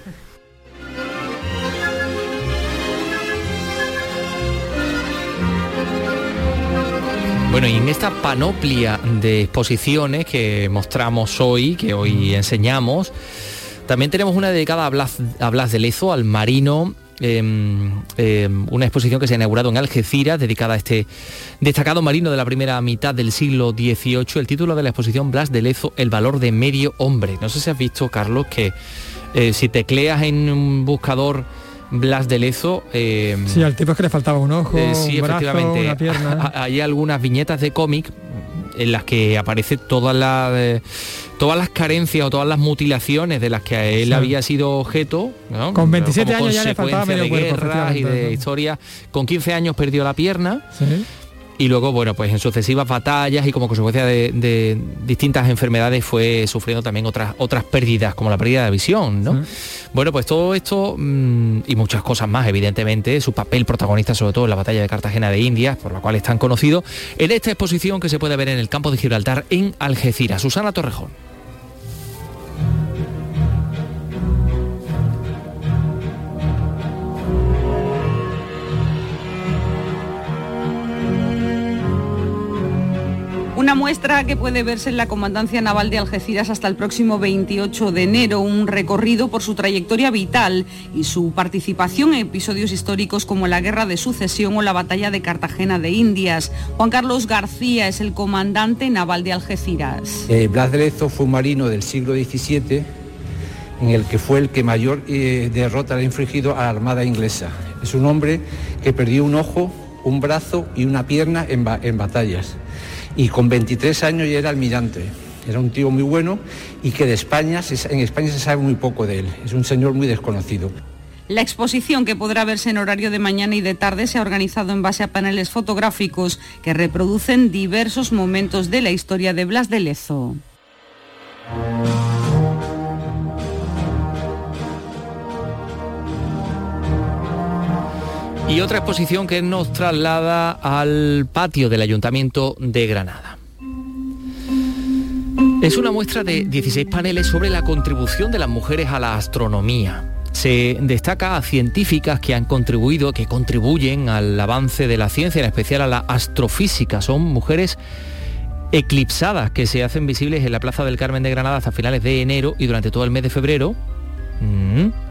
Bueno, y en esta panoplia de exposiciones que mostramos hoy, que hoy enseñamos, también tenemos una dedicada a Blas, a Blas de Lezo, al marino, eh, eh, una exposición que se ha inaugurado en Algeciras, dedicada a este destacado marino de la primera mitad del siglo XVIII. El título de la exposición, Blas de Lezo, el valor de medio hombre. No sé si has visto, Carlos, que eh, si tecleas en un buscador Blas de Lezo. Eh, sí, al tipo es que le faltaba un ojo, eh, sí, un brazo, efectivamente. una pierna. Hay algunas viñetas de cómic en las que aparece todas las eh, todas las carencias o todas las mutilaciones de las que él Sí. había sido objeto ¿no? Con 27 Como años ya le faltaba medio de cuerpo, guerras y de historias con 15 años perdió la pierna Sí. Y luego bueno pues en sucesivas batallas y como consecuencia de, de distintas enfermedades fue sufriendo también otras otras pérdidas como la pérdida de visión ¿no? bueno pues todo esto mm, y muchas cosas más evidentemente su papel protagonista sobre todo en la batalla de Cartagena de Indias por la cual es tan conocido en esta exposición que se puede ver en el campo de Gibraltar en Algeciras. Susana Torrejón Una muestra que puede verse en la Comandancia Naval de Algeciras hasta el próximo 28 de enero, un recorrido por su trayectoria vital y su participación en episodios históricos como la Guerra de Sucesión o la Batalla de Cartagena de Indias. Juan Carlos García es el comandante naval de Algeciras. Eh, Blas de Lezo fue un marino del siglo XVII en el que fue el que mayor eh, derrota le ha infligido a la Armada inglesa. Es un hombre que perdió un ojo, un brazo y una pierna en, ba- en batallas. Y con 23 años ya era almirante. Era un tío muy bueno y que de España, en España se sabe muy poco de él. Es un señor muy desconocido. La exposición, que podrá verse en horario de mañana y de tarde, se ha organizado en base a paneles fotográficos que reproducen diversos momentos de la historia de Blas de Lezo. Y otra exposición que nos traslada al patio del Ayuntamiento de Granada Es una muestra de 16 paneles sobre la contribución de las mujeres a la astronomía. Se destaca a científicas que han contribuido, que contribuyen al avance de la ciencia, en especial a la astrofísica. Son mujeres eclipsadas que se hacen visibles en la Plaza del Carmen de Granada hasta finales de enero y durante todo el mes de febrero. Mm.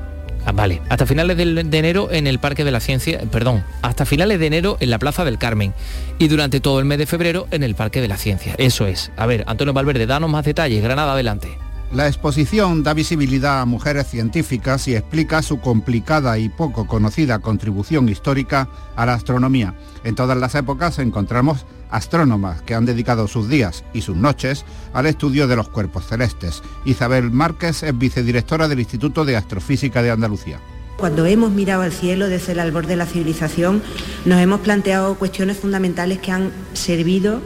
Vale, hasta finales de enero en el Parque de la Ciencia, perdón, hasta finales de enero en la Plaza del Carmen y durante todo el mes de febrero en el Parque de la Ciencia. Eso es. A ver, Antonio Valverde, danos más detalles. Granada, adelante. La exposición da visibilidad a mujeres científicas y explica su complicada y poco conocida contribución histórica a la astronomía. En todas las épocas encontramos astrónomas que han dedicado sus días y sus noches al estudio de los cuerpos celestes. Isabel Márquez es vicedirectora del Instituto de Astrofísica de Andalucía. Cuando hemos mirado al cielo desde el albor de la civilización, nos hemos planteado cuestiones fundamentales que han servido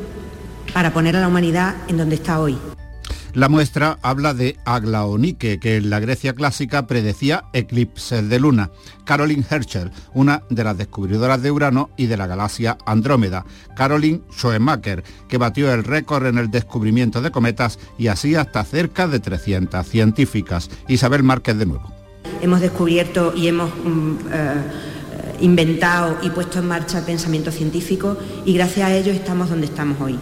para poner a la humanidad en donde está hoy. La muestra habla de Aglaonique, que en la Grecia clásica predecía eclipses de luna. Caroline Herschel, una de las descubridoras de Urano y de la galaxia Andrómeda. Caroline Schoemaker, que batió el récord en el descubrimiento de cometas y así hasta cerca de 300 científicas. Isabel Márquez de nuevo. Hemos descubierto y hemos mm, eh, inventado y puesto en marcha el pensamiento científico y gracias a ello estamos donde estamos hoy.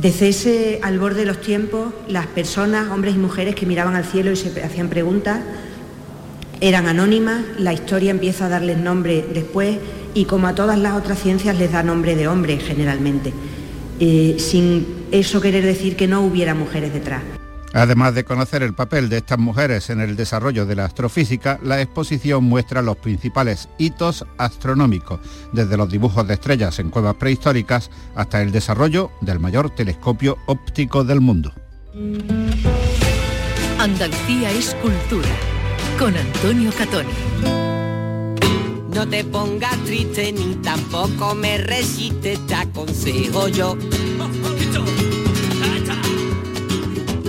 Desde ese al borde de los tiempos, las personas, hombres y mujeres que miraban al cielo y se hacían preguntas, eran anónimas, la historia empieza a darles nombre después y como a todas las otras ciencias les da nombre de hombre generalmente, eh, sin eso querer decir que no hubiera mujeres detrás. Además de conocer el papel de estas mujeres en el desarrollo de la astrofísica, la exposición muestra los principales hitos astronómicos, desde los dibujos de estrellas en cuevas prehistóricas hasta el desarrollo del mayor telescopio óptico del mundo. Andalucía es cultura, con Antonio Catoni. No te pongas triste ni tampoco me resistes, te aconsejo yo.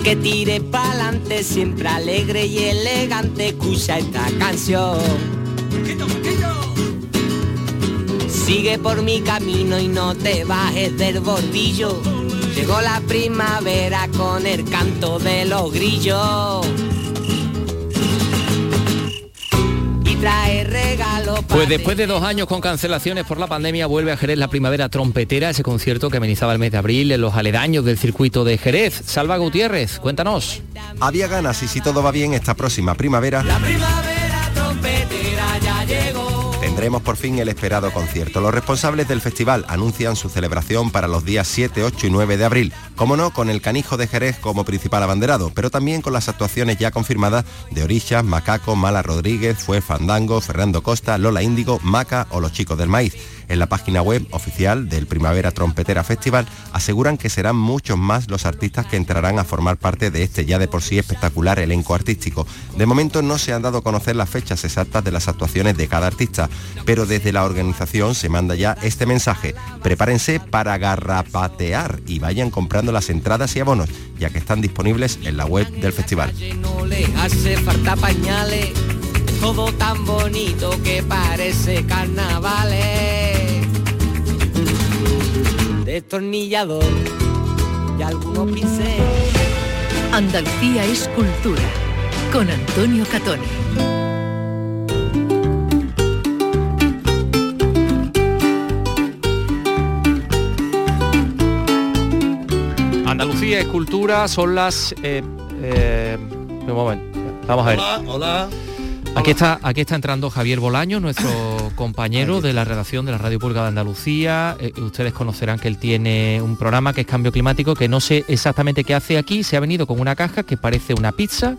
Que tire pa'lante, siempre alegre y elegante, escucha esta canción. Sigue por mi camino y no te bajes del bordillo. Llegó la primavera con el canto de los grillos. Trae regalos Pues después de dos años con cancelaciones por la pandemia vuelve a Jerez la primavera trompetera, ese concierto que amenizaba el mes de abril en los aledaños del circuito de Jerez. Salva Gutiérrez, cuéntanos. Había ganas y si todo va bien esta próxima primavera La. Tendremos por fin el esperado concierto. Los responsables del festival anuncian su celebración para los días 7, 8 y 9 de abril. Como no, con el canijo de Jerez como principal abanderado, pero también con las actuaciones ya confirmadas de Orishas, Macaco, Mala Rodríguez, Fue Fandango, Fernando Costa, Lola Índigo, Maca o Los Chicos del Maíz. En la página web oficial del Primavera Trompetera Festival aseguran que serán muchos más los artistas que entrarán a formar parte de este ya de por sí espectacular elenco artístico. De momento no se han dado a conocer las fechas exactas de las actuaciones de cada artista, pero desde la organización se manda ya este mensaje. Prepárense para garrapatear y vayan comprando las entradas y abonos, ya que están disponibles en la web del festival. Destornillador y algunos pinceles. Andalucía es cultura, con Antonio Catoni. Andalucía es cultura, son las... eh, eh, un momento, vamos a ver. Hola, hola. Aquí está, aquí está entrando Javier Bolaño, nuestro compañero de la redacción de la Radio Pública de Andalucía. Eh, ustedes conocerán que él tiene un programa que es Cambio Climático, que no sé exactamente qué hace aquí. Se ha venido con una caja que parece una pizza.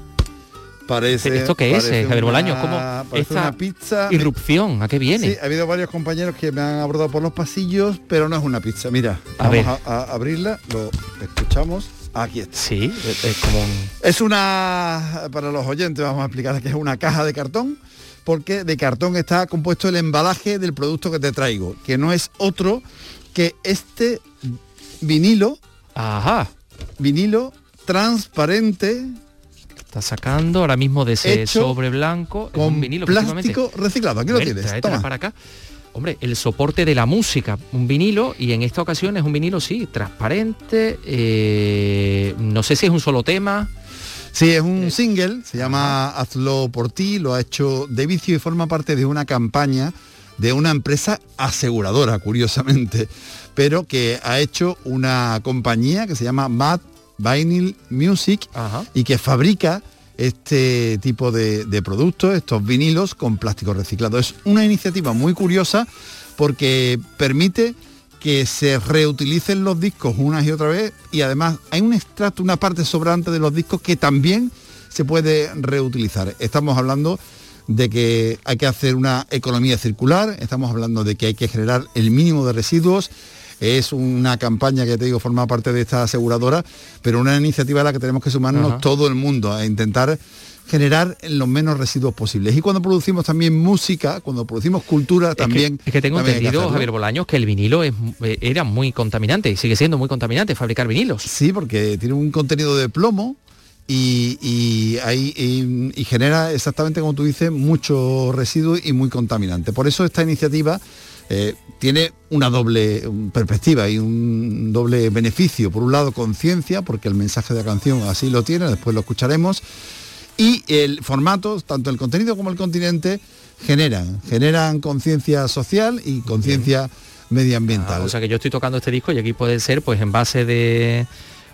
Parece, ¿Esto qué es, eh, Javier una- Bolaño? ¿Cómo esta una pizza. irrupción? ¿A qué viene? Sí, ha habido varios compañeros que me han abordado por los pasillos, pero no es una pizza. Mira, A vamos ver. a, a abrirla, lo escuchamos. Aquí está. Sí, es como un... Es una, para los oyentes vamos a explicar que es una caja de cartón, porque de cartón está compuesto el embalaje del producto que te traigo, que no es otro que este vinilo. Ajá. Vinilo transparente. Está sacando ahora mismo de ese sobre blanco es con un vinilo, plástico reciclado. Aquí lo tienes. Toma. para acá. Hombre, el soporte de la música, un vinilo, y en esta ocasión es un vinilo, sí, transparente, eh, no sé si es un solo tema. Sí, es un single, se llama Hazlo por ti, lo ha hecho De Vicio y forma parte de una campaña de una empresa aseguradora, curiosamente, pero que ha hecho una compañía que se llama Mad Vinyl Music y que fabrica este tipo de, de productos, estos vinilos con plástico reciclado. Es una iniciativa muy curiosa porque permite que se reutilicen los discos una y otra vez y además hay un extracto, una parte sobrante de los discos que también se puede reutilizar. Estamos hablando de que hay que hacer una economía circular, estamos hablando de que hay que generar el mínimo de residuos, es una campaña que te digo forma parte de esta aseguradora, pero una iniciativa a la que tenemos que sumarnos Ajá. todo el mundo, a intentar generar los menos residuos posibles. Y cuando producimos también música, cuando producimos cultura, también... Es que, es que tengo entendido. Javier Bolaños, que el vinilo es, eh, era muy contaminante y sigue siendo muy contaminante fabricar vinilos. Sí, porque tiene un contenido de plomo y, y, hay- y- y genera exactamente como tú dices mucho residuo y muy contaminante. Por eso esta iniciativa eh, tiene una doble um, perspectiva y un doble beneficio. Por un lado, conciencia, porque el mensaje de la canción así lo tiene, después lo escucharemos. Y el formato, tanto el contenido como el continente, generan, generan conciencia social y conciencia medioambiental. Ah, o sea que yo estoy tocando este disco y aquí puede ser pues envase de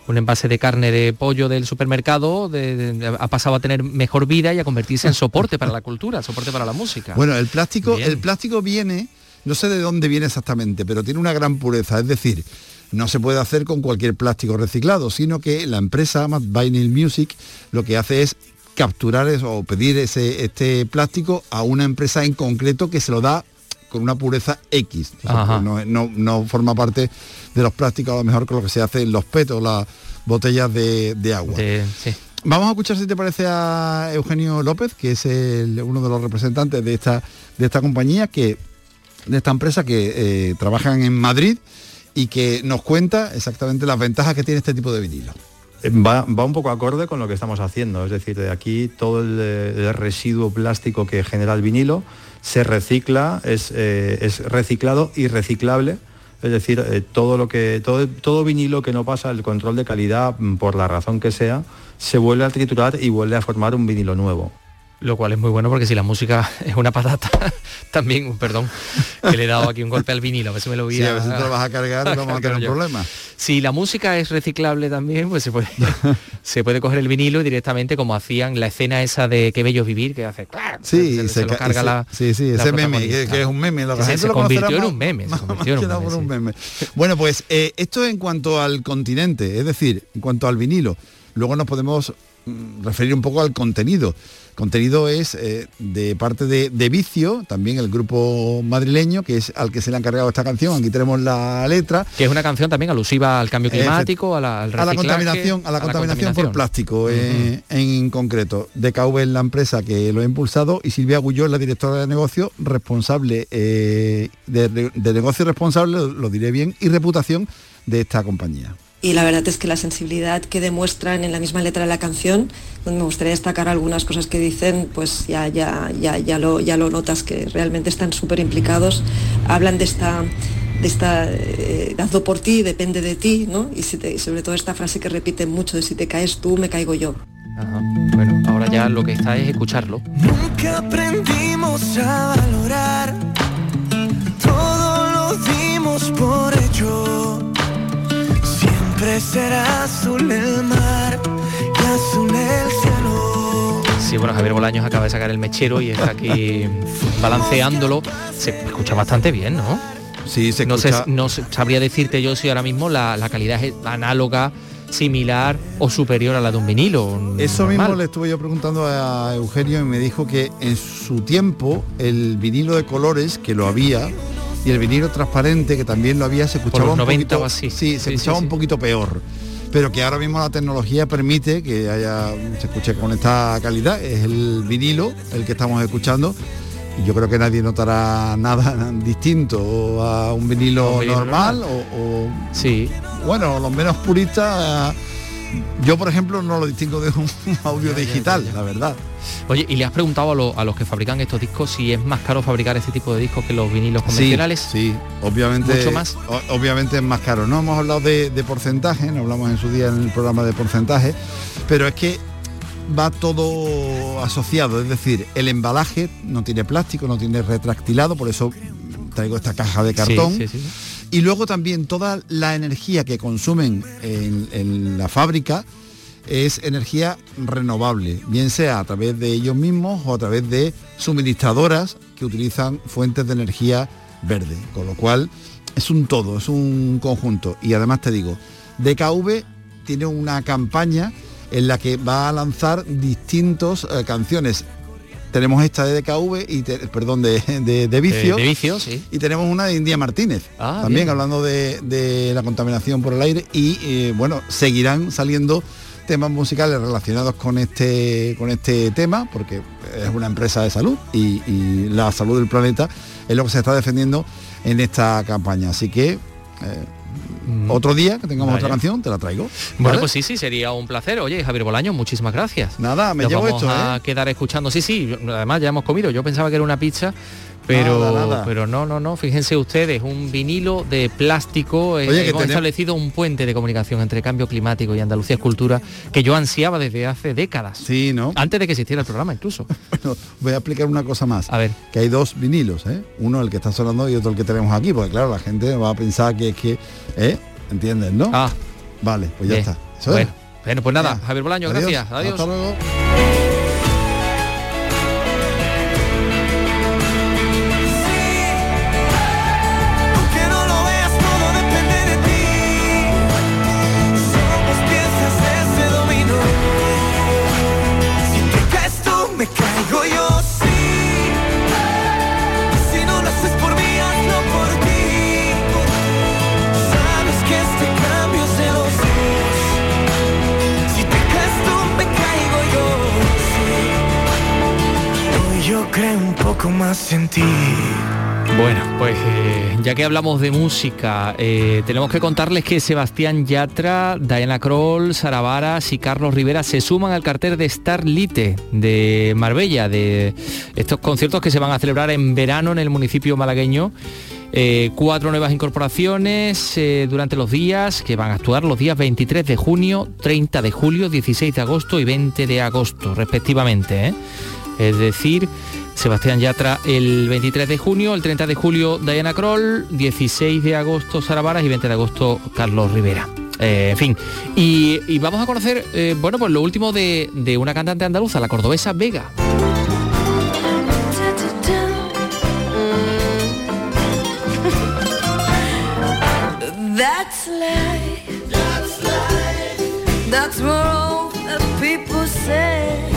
un envase de carne de pollo del supermercado de- de- ha pasado a tener mejor vida y a convertirse en soporte para la cultura, soporte para la música. Bueno, el plástico, Bien. el plástico viene, no sé de dónde viene exactamente, pero tiene una gran pureza, es decir, no se puede hacer con cualquier plástico reciclado, sino que la empresa Mad Vinyl Music lo que hace es capturar eso, o pedir ese, este plástico a una empresa en concreto que se lo da con una pureza X. O sea, Ajá. pues no, no- no forma parte de los plásticos a lo mejor con lo que se hace en los petos, las botellas de, de agua. De- sí. Vamos a escuchar si te parece a Eugenio López, que es el- uno de los representantes de esta, de esta compañía, que, de esta empresa que eh, trabajan en Madrid y que nos cuenta exactamente las ventajas que tiene este tipo de vinilo. Va, un poco acorde con lo que estamos haciendo, es decir, de aquí todo el, el residuo plástico que genera el vinilo se recicla, es, eh, es reciclado y reciclable, es decir, eh, todo lo que todo, todo vinilo que no pasa el control de calidad mm, por la razón que sea, se vuelve a triturar y vuelve a formar un vinilo nuevo. Lo cual es muy bueno porque si la música es una patata, también, perdón, que le he dado aquí un golpe al vinilo, a ver si me lo voy Sí, a ver si te lo vas a cargar y vamos a tener un yo. problema. Si la música es reciclable también, pues se puede, se puede coger el vinilo y directamente como hacían la escena esa de Qué bello vivir, que hace. Sí, se, se lo ca- carga ese- la sí, sí, la ese meme, que, es un meme. La gente se lo convirtió en más- un meme, se convirtió en un meme, sí. Bueno, pues eh, esto en cuanto al continente, es decir, en cuanto al vinilo. Luego nos podemos referir un poco al contenido. Contenido es eh, de parte de, de Vicio, también el grupo madrileño, que es al que se le ha encargado esta canción. Aquí tenemos la letra. Que es una canción también alusiva al cambio climático, a la, al a la contaminación a la contaminación por plástico eh, en concreto DKV es la empresa que lo ha impulsado y Silvia Agulló es la directora de negocio responsable eh, de, de negocio responsable lo, lo diré bien y reputación de esta compañía Y la verdad es que la sensibilidad que demuestran en la misma letra de la canción, donde me gustaría destacar algunas cosas que dicen, pues ya, ya, ya, ya, lo, ya lo notas que realmente están súper implicados. Hablan de esta, de esta eh, hazlo por ti, depende de ti, ¿no? Y, si te- y sobre todo esta frase que repiten mucho de si te caes tú, me caigo yo. Ajá. Bueno, ahora ya lo que está es escucharlo. Nunca aprendimos a valorar, todo lo dimos por hecho. Siempre será azul el mar y azul el cielo. Sí, bueno, Javier Bolaños acaba de sacar el mechero y está aquí balanceándolo. Se escucha bastante bien, ¿no? Sí, se no escucha- Sé, no sé- sabría decirte yo si ahora mismo la, la calidad es análoga, similar o superior a la de un vinilo. eso normal. mismo le estuve yo preguntando a Eugenio y me dijo que en su tiempo el vinilo de colores que lo había y el vinilo transparente que también lo había se escuchaba los un 90 poquito o así. sí, se Sí, escuchaba sí, un poquito peor. Pero que ahora mismo la tecnología permite que haya se escuche con esta calidad es el vinilo el que estamos escuchando. Y yo creo que nadie notará nada distinto a un vinilo Un vinilo normal normal. o, o- sí. Bueno los menos puristas yo por ejemplo no lo distingo de un audio digital la verdad Oye, ¿y le has preguntado a, lo- a los que fabrican estos discos si es más caro fabricar este tipo de discos que los vinilos convencionales? Sí, sí, obviamente. Mucho más. o- obviamente es más caro. No hemos hablado de, de porcentaje, no hablamos en su día en el programa de porcentaje, pero es que va todo asociado, es decir, el embalaje no tiene plástico, no tiene retractilado, por eso traigo esta caja de cartón. Sí, sí, sí. Y luego también toda la energía que consumen en, en la fábrica es energía renovable, bien sea a través de ellos mismos o a través de suministradoras que utilizan fuentes de energía verde. Con lo cual es un todo, es un conjunto. Y además te digo, DKV tiene una campaña en la que va a lanzar distintos eh, canciones tenemos esta de DKV y te- perdón de, de, de vicio. De- de vicio, sí. Y tenemos una de India Martínez, Ah, también bien. hablando de, de la contaminación por el aire y eh, bueno, seguirán saliendo temas musicales relacionados con este con este tema porque es una empresa de salud y, y la salud del planeta es lo que se está defendiendo en esta campaña. Así que eh, otro día que tengamos Mm. Vaya. otra canción te la traigo. Bueno, pues sí, sí, sería un placer. Oye, Javier Bolaño, muchísimas gracias. Nada, me Nos llevo vamos esto, a ¿eh? quedar escuchando. Sí, sí, además ya hemos comido. Yo pensaba que era una pizza, pero, Nada, nada. pero no, no, no. Fíjense ustedes, un vinilo de plástico. eh, Oye, que hemos tenemos- establecido un puente de comunicación entre cambio climático y Andalucía Escultura que yo ansiaba desde hace décadas. Sí, ¿no? Antes de que existiera el programa, incluso. Bueno, voy a explicar una cosa más. A ver. Que hay dos vinilos, ¿eh? Uno el que está sonando y otro el que tenemos aquí, porque claro, la gente va a pensar que es que, ¿eh? ¿Entiendes, no? Ah. Vale, pues ya Bien. está. Eso Bueno, es. bueno, pues nada. Javier Bolaño, Adiós. gracias. Adiós. Hasta luego. Me caigo yo, sí. Si no lo haces por mí, hazlo por ti. Sabes que este cambio es de los dos. Si te caes me caigo yo, sí. Hoy yo creo un poco más en ti. Bueno, pues eh, ya que hablamos de música, eh, tenemos que contarles que Sebastián Yatra, Diana Kroll, Sara Varas y Carlos Rivera se suman al cartel de Starlite de Marbella, de estos conciertos que se van a celebrar en verano en el municipio malagueño. Eh, cuatro nuevas incorporaciones durante los días que van a actuar los días 23 de junio, 30 de julio, 16 de agosto y 20 de agosto respectivamente. Es decir, Sebastián Yatra el 23 de junio, el 30 de julio Diana Kroll, 16 de agosto Sara Varas y 20 de agosto Carlos Rivera. Eh, en fin, y, vamos a conocer, eh, bueno, pues lo último de, de una cantante andaluza, la cordobesa Vega. That's all people say.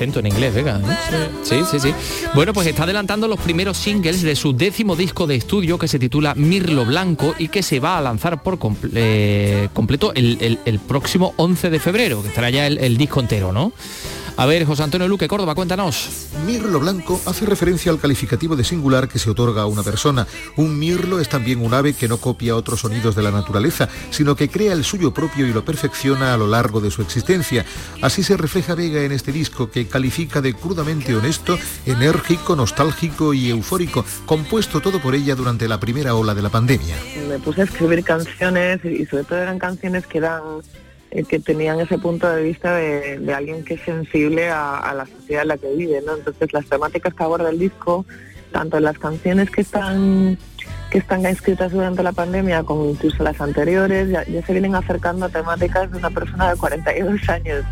Acento en inglés, Vega. ¿eh? Sí, sí, sí. Bueno, pues está adelantando los primeros singles de su décimo disco de estudio que se titula Mirlo Blanco y que se va a lanzar por eh, completo el, próximo 11 de febrero, que estará ya el disco entero, ¿no? A ver, José Antonio Luque, Córdoba, cuéntanos. Mirlo blanco hace referencia al calificativo de singular que se otorga a una persona. Un mirlo es también un ave que no copia otros sonidos de la naturaleza, sino que crea el suyo propio y lo perfecciona a lo largo de su existencia. Así se refleja Vega en este disco que califica de crudamente honesto, enérgico, nostálgico y eufórico, compuesto todo por ella durante la primera ola de la pandemia. me puse a escribir canciones y sobre todo eran canciones que eran eh, que tenían ese punto de vista de, alguien que es sensible a, la sociedad en la que vive, ¿no? Entonces las temáticas que aborda el disco, tanto las canciones que están que están escritas durante la pandemia como incluso las anteriores, ya se vienen acercando a temáticas de una persona de 42 años.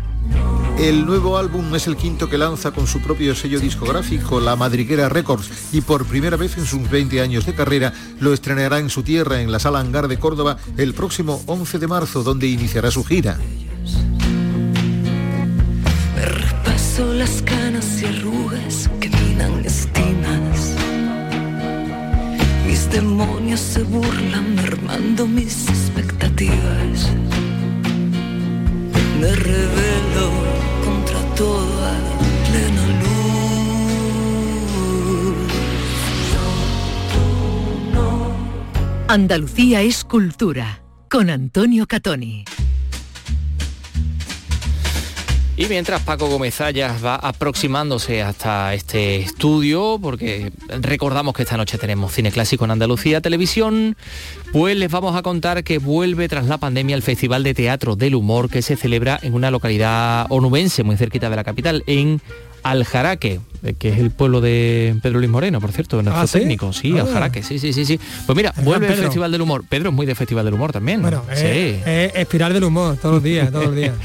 El nuevo álbum es el quinto que lanza con su propio sello discográfico, La Madriguera Records, y por primera vez en sus 20 años de carrera lo estrenará en su tierra, en la Sala Hangar de Córdoba, el próximo 11 de marzo, donde iniciará su gira. Me las canas y arrugas que espinas. Mis demonios se burlan mis expectativas. Me rebelo contra toda plena luz. Andalucía es cultura. Con Antonio Catoni. Y mientras Paco Gómez va aproximándose hasta este estudio, porque recordamos que esta noche tenemos cine clásico en Andalucía Televisión, pues les vamos a contar que vuelve tras la pandemia el Festival de Teatro del Humor que se celebra en una localidad onubense muy cerquita de la capital, en Aljaraque, eh, que es el pueblo de Pedro Luis Moreno, por cierto, nuestro ¿Ah, sí? técnico. Sí, Ah. Aljaraque, sí, sí, sí, sí. Pues mira, El vuelve Pedro. Festival del Humor. Pedro es muy de Festival del Humor también. Bueno, sí. es, es espiral del humor todos los días, todos los días.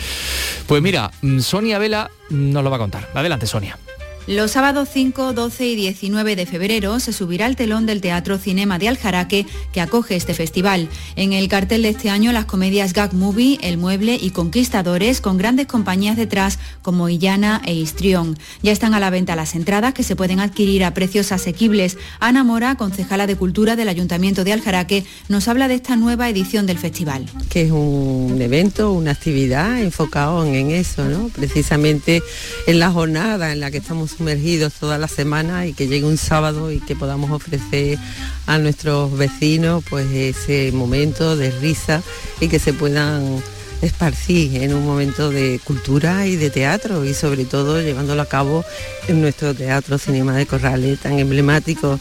Pues mira, mm, Sonia Vela nos lo va a contar. Adelante, Sonia. Los sábados 5, 12 y 19 de febrero se subirá el telón del Teatro Cinema de Aljaraque que acoge este festival. En el cartel de este año las comedias Gag Movie, El Mueble y Conquistadores con grandes compañías detrás como Illana e Istrión. Ya están a la venta las entradas que se pueden adquirir a precios asequibles. Ana Mora, concejala de Cultura del Ayuntamiento de Aljaraque, nos habla de esta nueva edición del festival. Que es un evento, una actividad enfocado en eso, ¿no? Precisamente en la jornada en la que estamos sumergidos toda la semana y que llegue un sábado y que podamos ofrecer a nuestros vecinos pues ese momento de risa y que se puedan esparcir en un momento de cultura y de teatro y sobre todo llevándolo a cabo en nuestro teatro Cinema de Corrales tan emblemático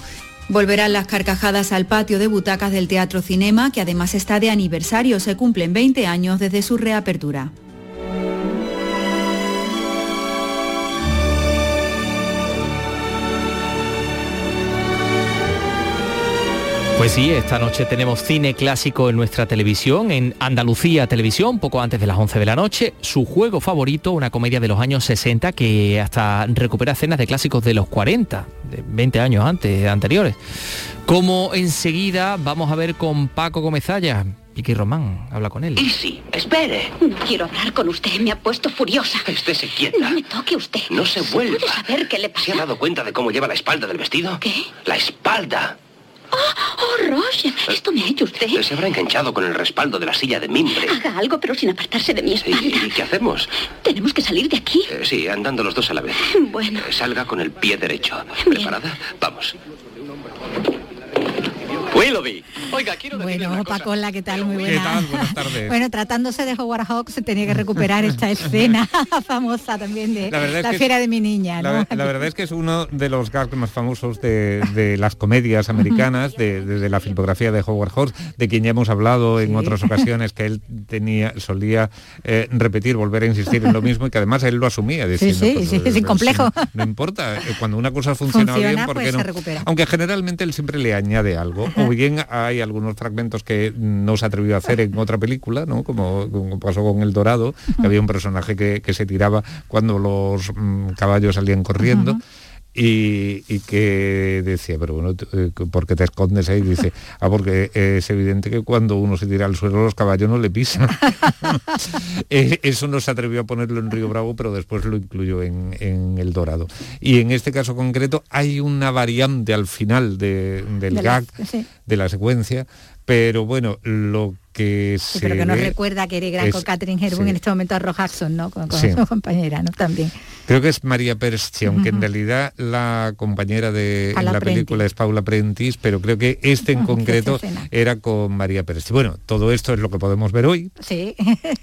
Volverán las carcajadas al patio de butacas del Teatro Cinema, que además está de aniversario, se cumplen 20 años desde su reapertura. Pues sí, esta noche tenemos cine clásico en nuestra televisión, en Andalucía Televisión, poco antes de las 11 de la noche. Su juego favorito, una comedia de los años 60 que hasta recupera escenas de clásicos de los 40, de 20 años antes, anteriores. Como enseguida vamos a ver con Paco Gomezalla. Piqui Román, habla con él. Y sí, espere. No quiero hablar con usted, me ha puesto furiosa. Estése quieta. No me toque usted. No se vuelva. ¿Puede saber qué le pasa? ¿Se ha dado cuenta de cómo lleva la espalda del vestido? ¿Qué? La espalda. Oh, oh, Roger, esto me ha hecho usted. Se habrá enganchado con el respaldo de la silla de mimbre. Haga algo, pero sin apartarse de mi espalda. ¿Y, y qué hacemos? Tenemos que salir de aquí. Eh, sí, andando los dos a la vez. Bueno. Eh, salga con el pie derecho. ¿Preparada? Vamos. Willoughby. Oiga, quiero Bueno, Pacola, ¿qué tal? Muy buena. ¿Qué tal? Buenas tardes. bueno, tratándose de Howard Hawks, se tenía que recuperar esta escena famosa también de La la, verdad es que fiera es- de mi niña, ¿no? La, la verdad es que es uno de los gags más famosos de, de las comedias americanas, de, de- de la filmografía de Howard Hawks, de quien ya hemos hablado en otras ocasiones, que él tenía, solía eh, repetir, volver a insistir en lo mismo y que además él lo asumía. Diciendo, sí, pues, sí, eh, sin complejo. No, no importa, eh, cuando una cosa funciona, Funciona, bien, ¿por qué pues no? se recupera. Aunque generalmente él siempre le añade algo. O bien hay algunos fragmentos que no se atrevió a hacer en otra película, ¿no? Como, pasó con El Dorado, que había un personaje que, que se tiraba cuando los mm, caballos salían corriendo. Y, y que decía, pero bueno, eh, ¿por qué te escondes ahí? Dice, ah, porque es evidente que cuando uno se tira al suelo los caballos no le pisan. Eh, Eso no se atrevió a ponerlo en Río Bravo, pero después lo incluyó en, en El Dorado. Y en este caso concreto hay una variante al final de- del De la- gag, sí. de la secuencia, pero bueno, lo que Sí, se pero que nos recuerda que era gran es- con Catherine Hepburn sí. en este momento a Ro Jackson, ¿no? Con, con Sí. su compañera, ¿no? También. Creo que es María Persti, aunque en realidad la compañera de en la película es Paula Prentice, pero creo que este en concreto era con María Persti. Bueno, todo esto es lo que podemos ver hoy. Sí.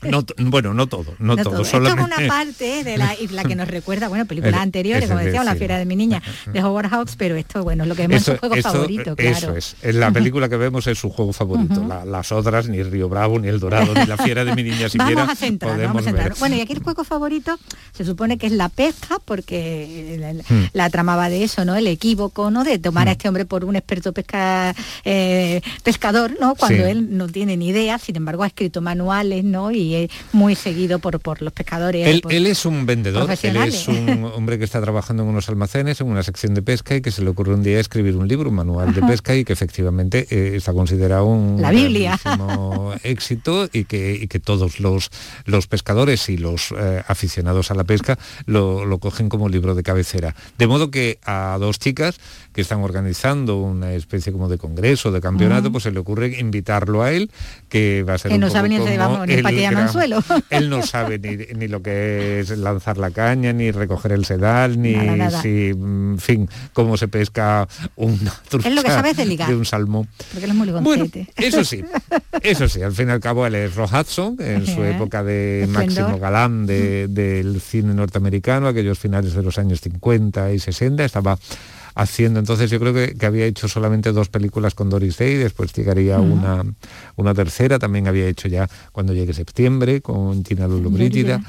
No, bueno, no todo, no, No todo, todo. Esto es una parte de la, la que nos recuerda, bueno, películas El- anteriores, como de- decíamos, La fiera de mi niña, de Howard Hawks, pero esto, bueno, es lo que vemos en su juego esto- favorito, claro. Eso es. En la película que vemos es su juego favorito. La- las otras, ni Río Bravo, ni El Dorado, ni La Fiera de mi niña siquiera Vamos a centrar, podemos vamos a centrar. ver. Bueno, y aquí el juego favorito se supone que es la pesca, porque la, Hmm. tramaba de eso, ¿no? El equívoco, ¿no? De tomar a este hombre por un experto pesca, eh, pescador, ¿no? Cuando Sí. él no tiene ni idea, sin embargo ha escrito manuales, ¿no? Y es muy seguido por, por los pescadores. Él, por- él es un vendedor, él es un hombre que está trabajando en unos almacenes, en una sección de pesca y que se le ocurre un día escribir un libro, un manual de pesca y que efectivamente eh, está considerado un La Biblia. éxito y que, y que todos los, los pescadores y los eh, aficionados a la pesca lo, lo cogen como libro de cabecera. De modo que a dos chicas que están organizando una especie como de congreso, de campeonato, pues se le ocurre invitarlo a él, que va a ser que un no poco sabe ni, como vamos, ni el para gran- suelo. él no sabe ni, ni lo que es lanzar la caña, ni recoger el sedal, ni Nada, nada. si, en fin, cómo se pesca una trucha Él lo que sabe es de ligar. un salmón. Porque él es muy ligoncete. Eso sí, eso sí, al fin y al cabo él es Roy Hudson, en su época de máximo galán de- del cine norteamericano, aquellos finales de los años 50 y 60, estaba haciendo, entonces yo creo que, que había hecho solamente dos películas con Doris Day, después llegaría una, una tercera, también había hecho ya cuando llegue septiembre con Gina Lollobrigida,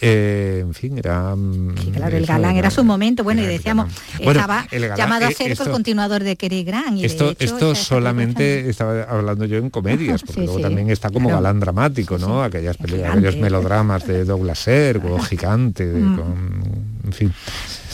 Eh, en fin, era... mm, Claro, el galán era su momento, bueno, y decíamos, Bueno, estaba galán, llamado a eh, ser esto- el continuador de Cary Grant. Y de esto, hecho, esto solamente estaba hablando yo en comedias, porque Sí, luego sí, también está como claro. galán dramático, ¿no? Aquellas gigante. aquellos melodramas de Douglas Sirk o Gigante, de- Mm. con en fin.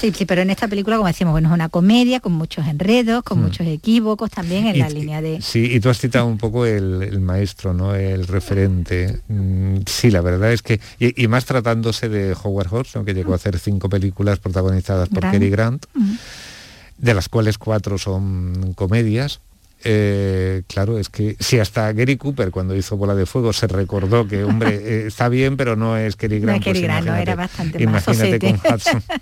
Sí, sí, pero en esta película, como decimos, bueno, es una comedia con muchos enredos, con Mm. muchos equívocos también en Y- la línea de... Sí, y tú has citado un poco el, el maestro, ¿no? El referente. Mm, Sí, la verdad es que, y, y más tratándose de Howard Hawks, ¿no? que llegó a hacer cinco películas protagonizadas por Grant. Cary Grant, de las cuales cuatro son comedias. Eh, claro, es que si hasta Gary Cooper cuando hizo Bola de Fuego se recordó que, hombre, eh, está bien, pero no es No Cary pues Grant, no, era bastante más Imagínate con. Hudson.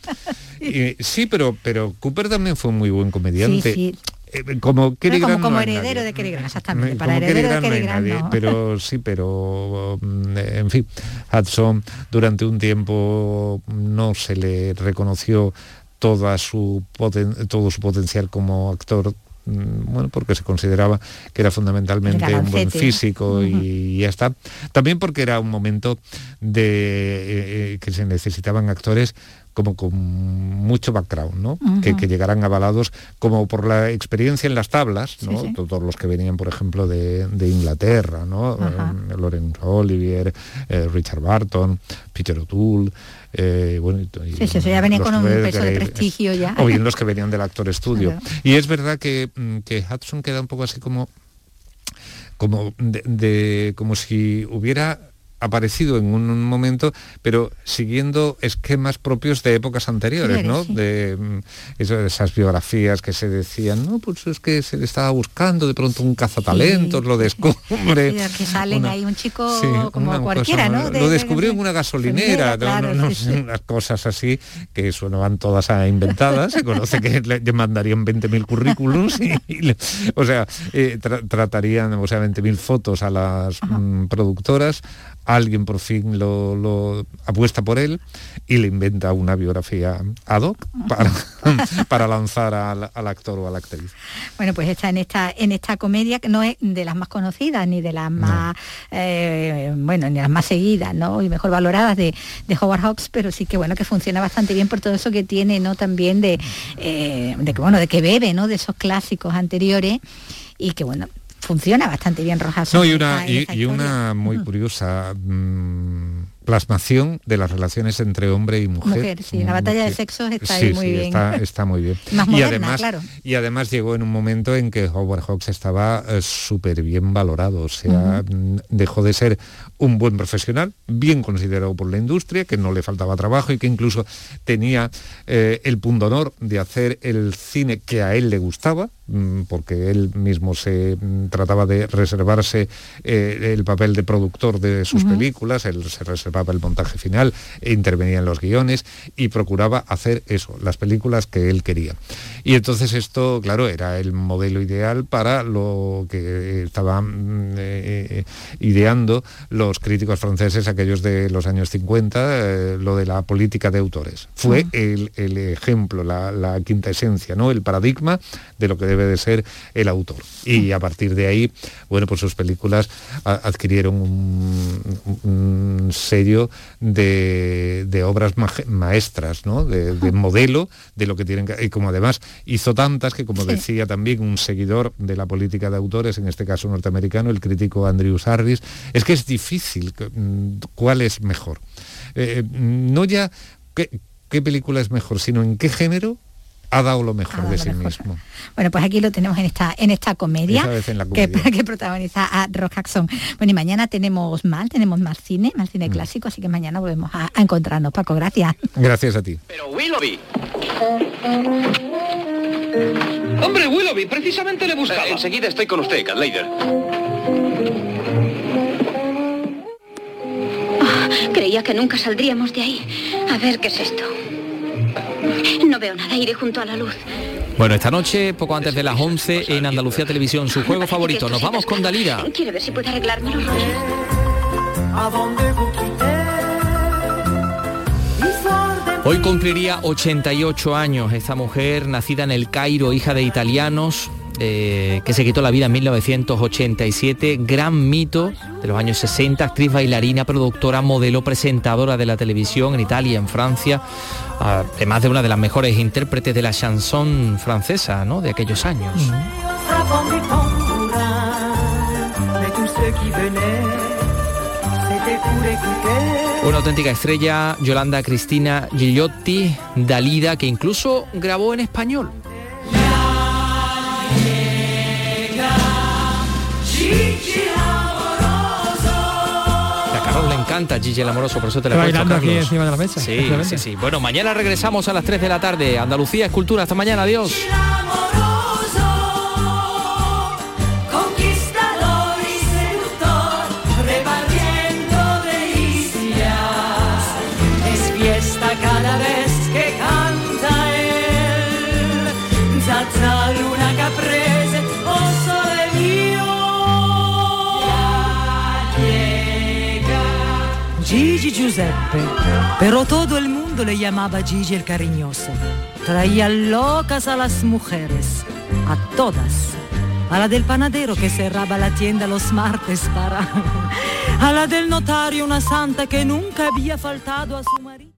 Y- sí, pero, pero Cooper también fue un muy buen comediante. Sí, sí. Eh, como Pero como, no heredero de Cary Grant, exactamente. Me- Para como heredero de Cary Cary Grant no hay Grant, nadie, no. pero sí, pero mm, eh, en fin, Hudson durante un tiempo no se le reconoció toda su poten- todo su potencial como actor bueno, porque se consideraba que era fundamentalmente un buen físico y ya está. También porque era un momento de eh, eh, que se necesitaban actores como con mucho background, ¿no? que, que llegaran avalados como por la experiencia en las tablas, ¿no? Sí, sí. todos los que venían, por ejemplo, de, de Inglaterra, ¿no? Ajá. Eh, Laurence Olivier, eh, Richard Barton, Peter O'Toole, eh, bueno, y- Sí, sí, eso ya venía los con un peso de prestigio ya. O bien los que venían del actor estudio. Claro. Y es verdad que, mm, que Hudson queda un poco así como como de, de- como si hubiera aparecido en un, momento, pero siguiendo esquemas propios de épocas anteriores, ¿no? Sí. De mm, eso- esas biografías que se decían, no, pues es que se le estaba buscando, de pronto un cazatalentos, lo descubre. Sí, que salen una- ahí un chico Sí, como cualquiera, cosa, ¿no? De- lo de- descubrió en una gasolinera, claro, no, no sí, sé, sí. unas cosas así que sonaban todas a inventadas. Se conoce que le, mandarían 20.000 currículums y, y le- o sea, eh, tra- tratarían, o sea, 20.000 fotos a las mm, productoras. Alguien por fin lo, lo apuesta por él y le inventa una biografía ad hoc para, para lanzar al, al actor o a la actriz. Bueno, pues está en esta en esta comedia que no es de las más conocidas ni de las más eh, bueno ni de las más seguidas, ¿no? Y mejor valoradas de, de Howard Hawks, pero sí que bueno que funciona bastante bien por todo eso que tiene, ¿no? También de, eh, de que bueno de que bebe, ¿no? De esos clásicos anteriores y que bueno funciona bastante bien Rojas. No, y una, y, y una muy curiosa mm, plasmación de las relaciones entre hombre y mujer. Mujer, sí, la batalla de sexos está sí, ahí muy sí, bien. Está, está muy bien. Más y, moderna, además, claro. y además llegó en un momento en que Howard Hawks estaba eh, súper bien valorado, o sea, mm, dejó de ser un buen profesional, bien considerado por la industria, que no le faltaba trabajo y que incluso tenía eh, el pundonor de hacer el cine que a él le gustaba, mm, porque él mismo se mm, trataba de reservarse eh, el papel de productor de sus películas, él se reservaba el montaje final, e intervenía en los guiones y procuraba hacer eso, las películas que él quería. Y entonces esto, claro, era el modelo ideal para lo que estaban mm, eh, ideando los críticos franceses, aquellos de los años 50, eh, lo de la política de autores. Fue Mm. el, el ejemplo, la, la quinta esencia, ¿no? El paradigma de lo que debe de ser el autor. Y a partir de ahí, bueno, pues sus películas adquirieron un, un sello de, de obras maestras, ¿no? De, de modelo de lo que tienen que... Y como además hizo tantas que, como Sí. decía también un seguidor de la política de autores, en este caso norteamericano, el crítico Andrew Sarris, es que es difícil mm, cuál es mejor. Eh, no ya qué, qué película es mejor, sino en qué género ha dado lo mejor dado de lo sí mejor. mismo. Bueno, pues aquí lo tenemos en esta en esta comedia, en que, protagoniza a Rock Jackson. Bueno, y mañana tenemos más, tenemos más cine, más Mm. cine clásico, así que mañana volvemos a, a encontrarnos. Paco, gracias. Gracias a ti. Pero Willoughby. Hombre, Willoughby, precisamente le buscaba. enseguida estoy con usted, Cat Lader. Creía que nunca saldríamos de ahí. A ver qué es esto. No veo nada, iré junto a la luz. Bueno, esta noche, poco antes de las 11, en Andalucía Televisión, su juego favorito. Nos vamos con Dalila. Quiero ver si puede arreglármelo. Hoy cumpliría 88 años esta mujer, nacida en el Cairo, hija de italianos, eh, que se quitó la vida en 1987, gran mito de los años 60, actriz, bailarina, productora, modelo, presentadora de la televisión en Italia, en Francia, además de una de las mejores intérpretes de la chanson francesa, ¿no? De aquellos años. c'était Una auténtica estrella, Yolanda Cristina Gigliotti, Dalida, que incluso grabó en español. A Carol le encanta Gigi el Amoroso, por eso te la he puesto, aquí Carlos. encima de la mesa. Sí, sí, sí. Bueno, mañana regresamos a las 3 de la tarde. Andalucía Escultura. Hasta mañana. Adiós. Giuseppe, pero todo el mundo le llamaba Gigi el cariñoso. Traía locas a las mujeres, a todas. A la del panadero que cerraba la tienda los martes para... A la del notario una santa que nunca había faltado a su marido.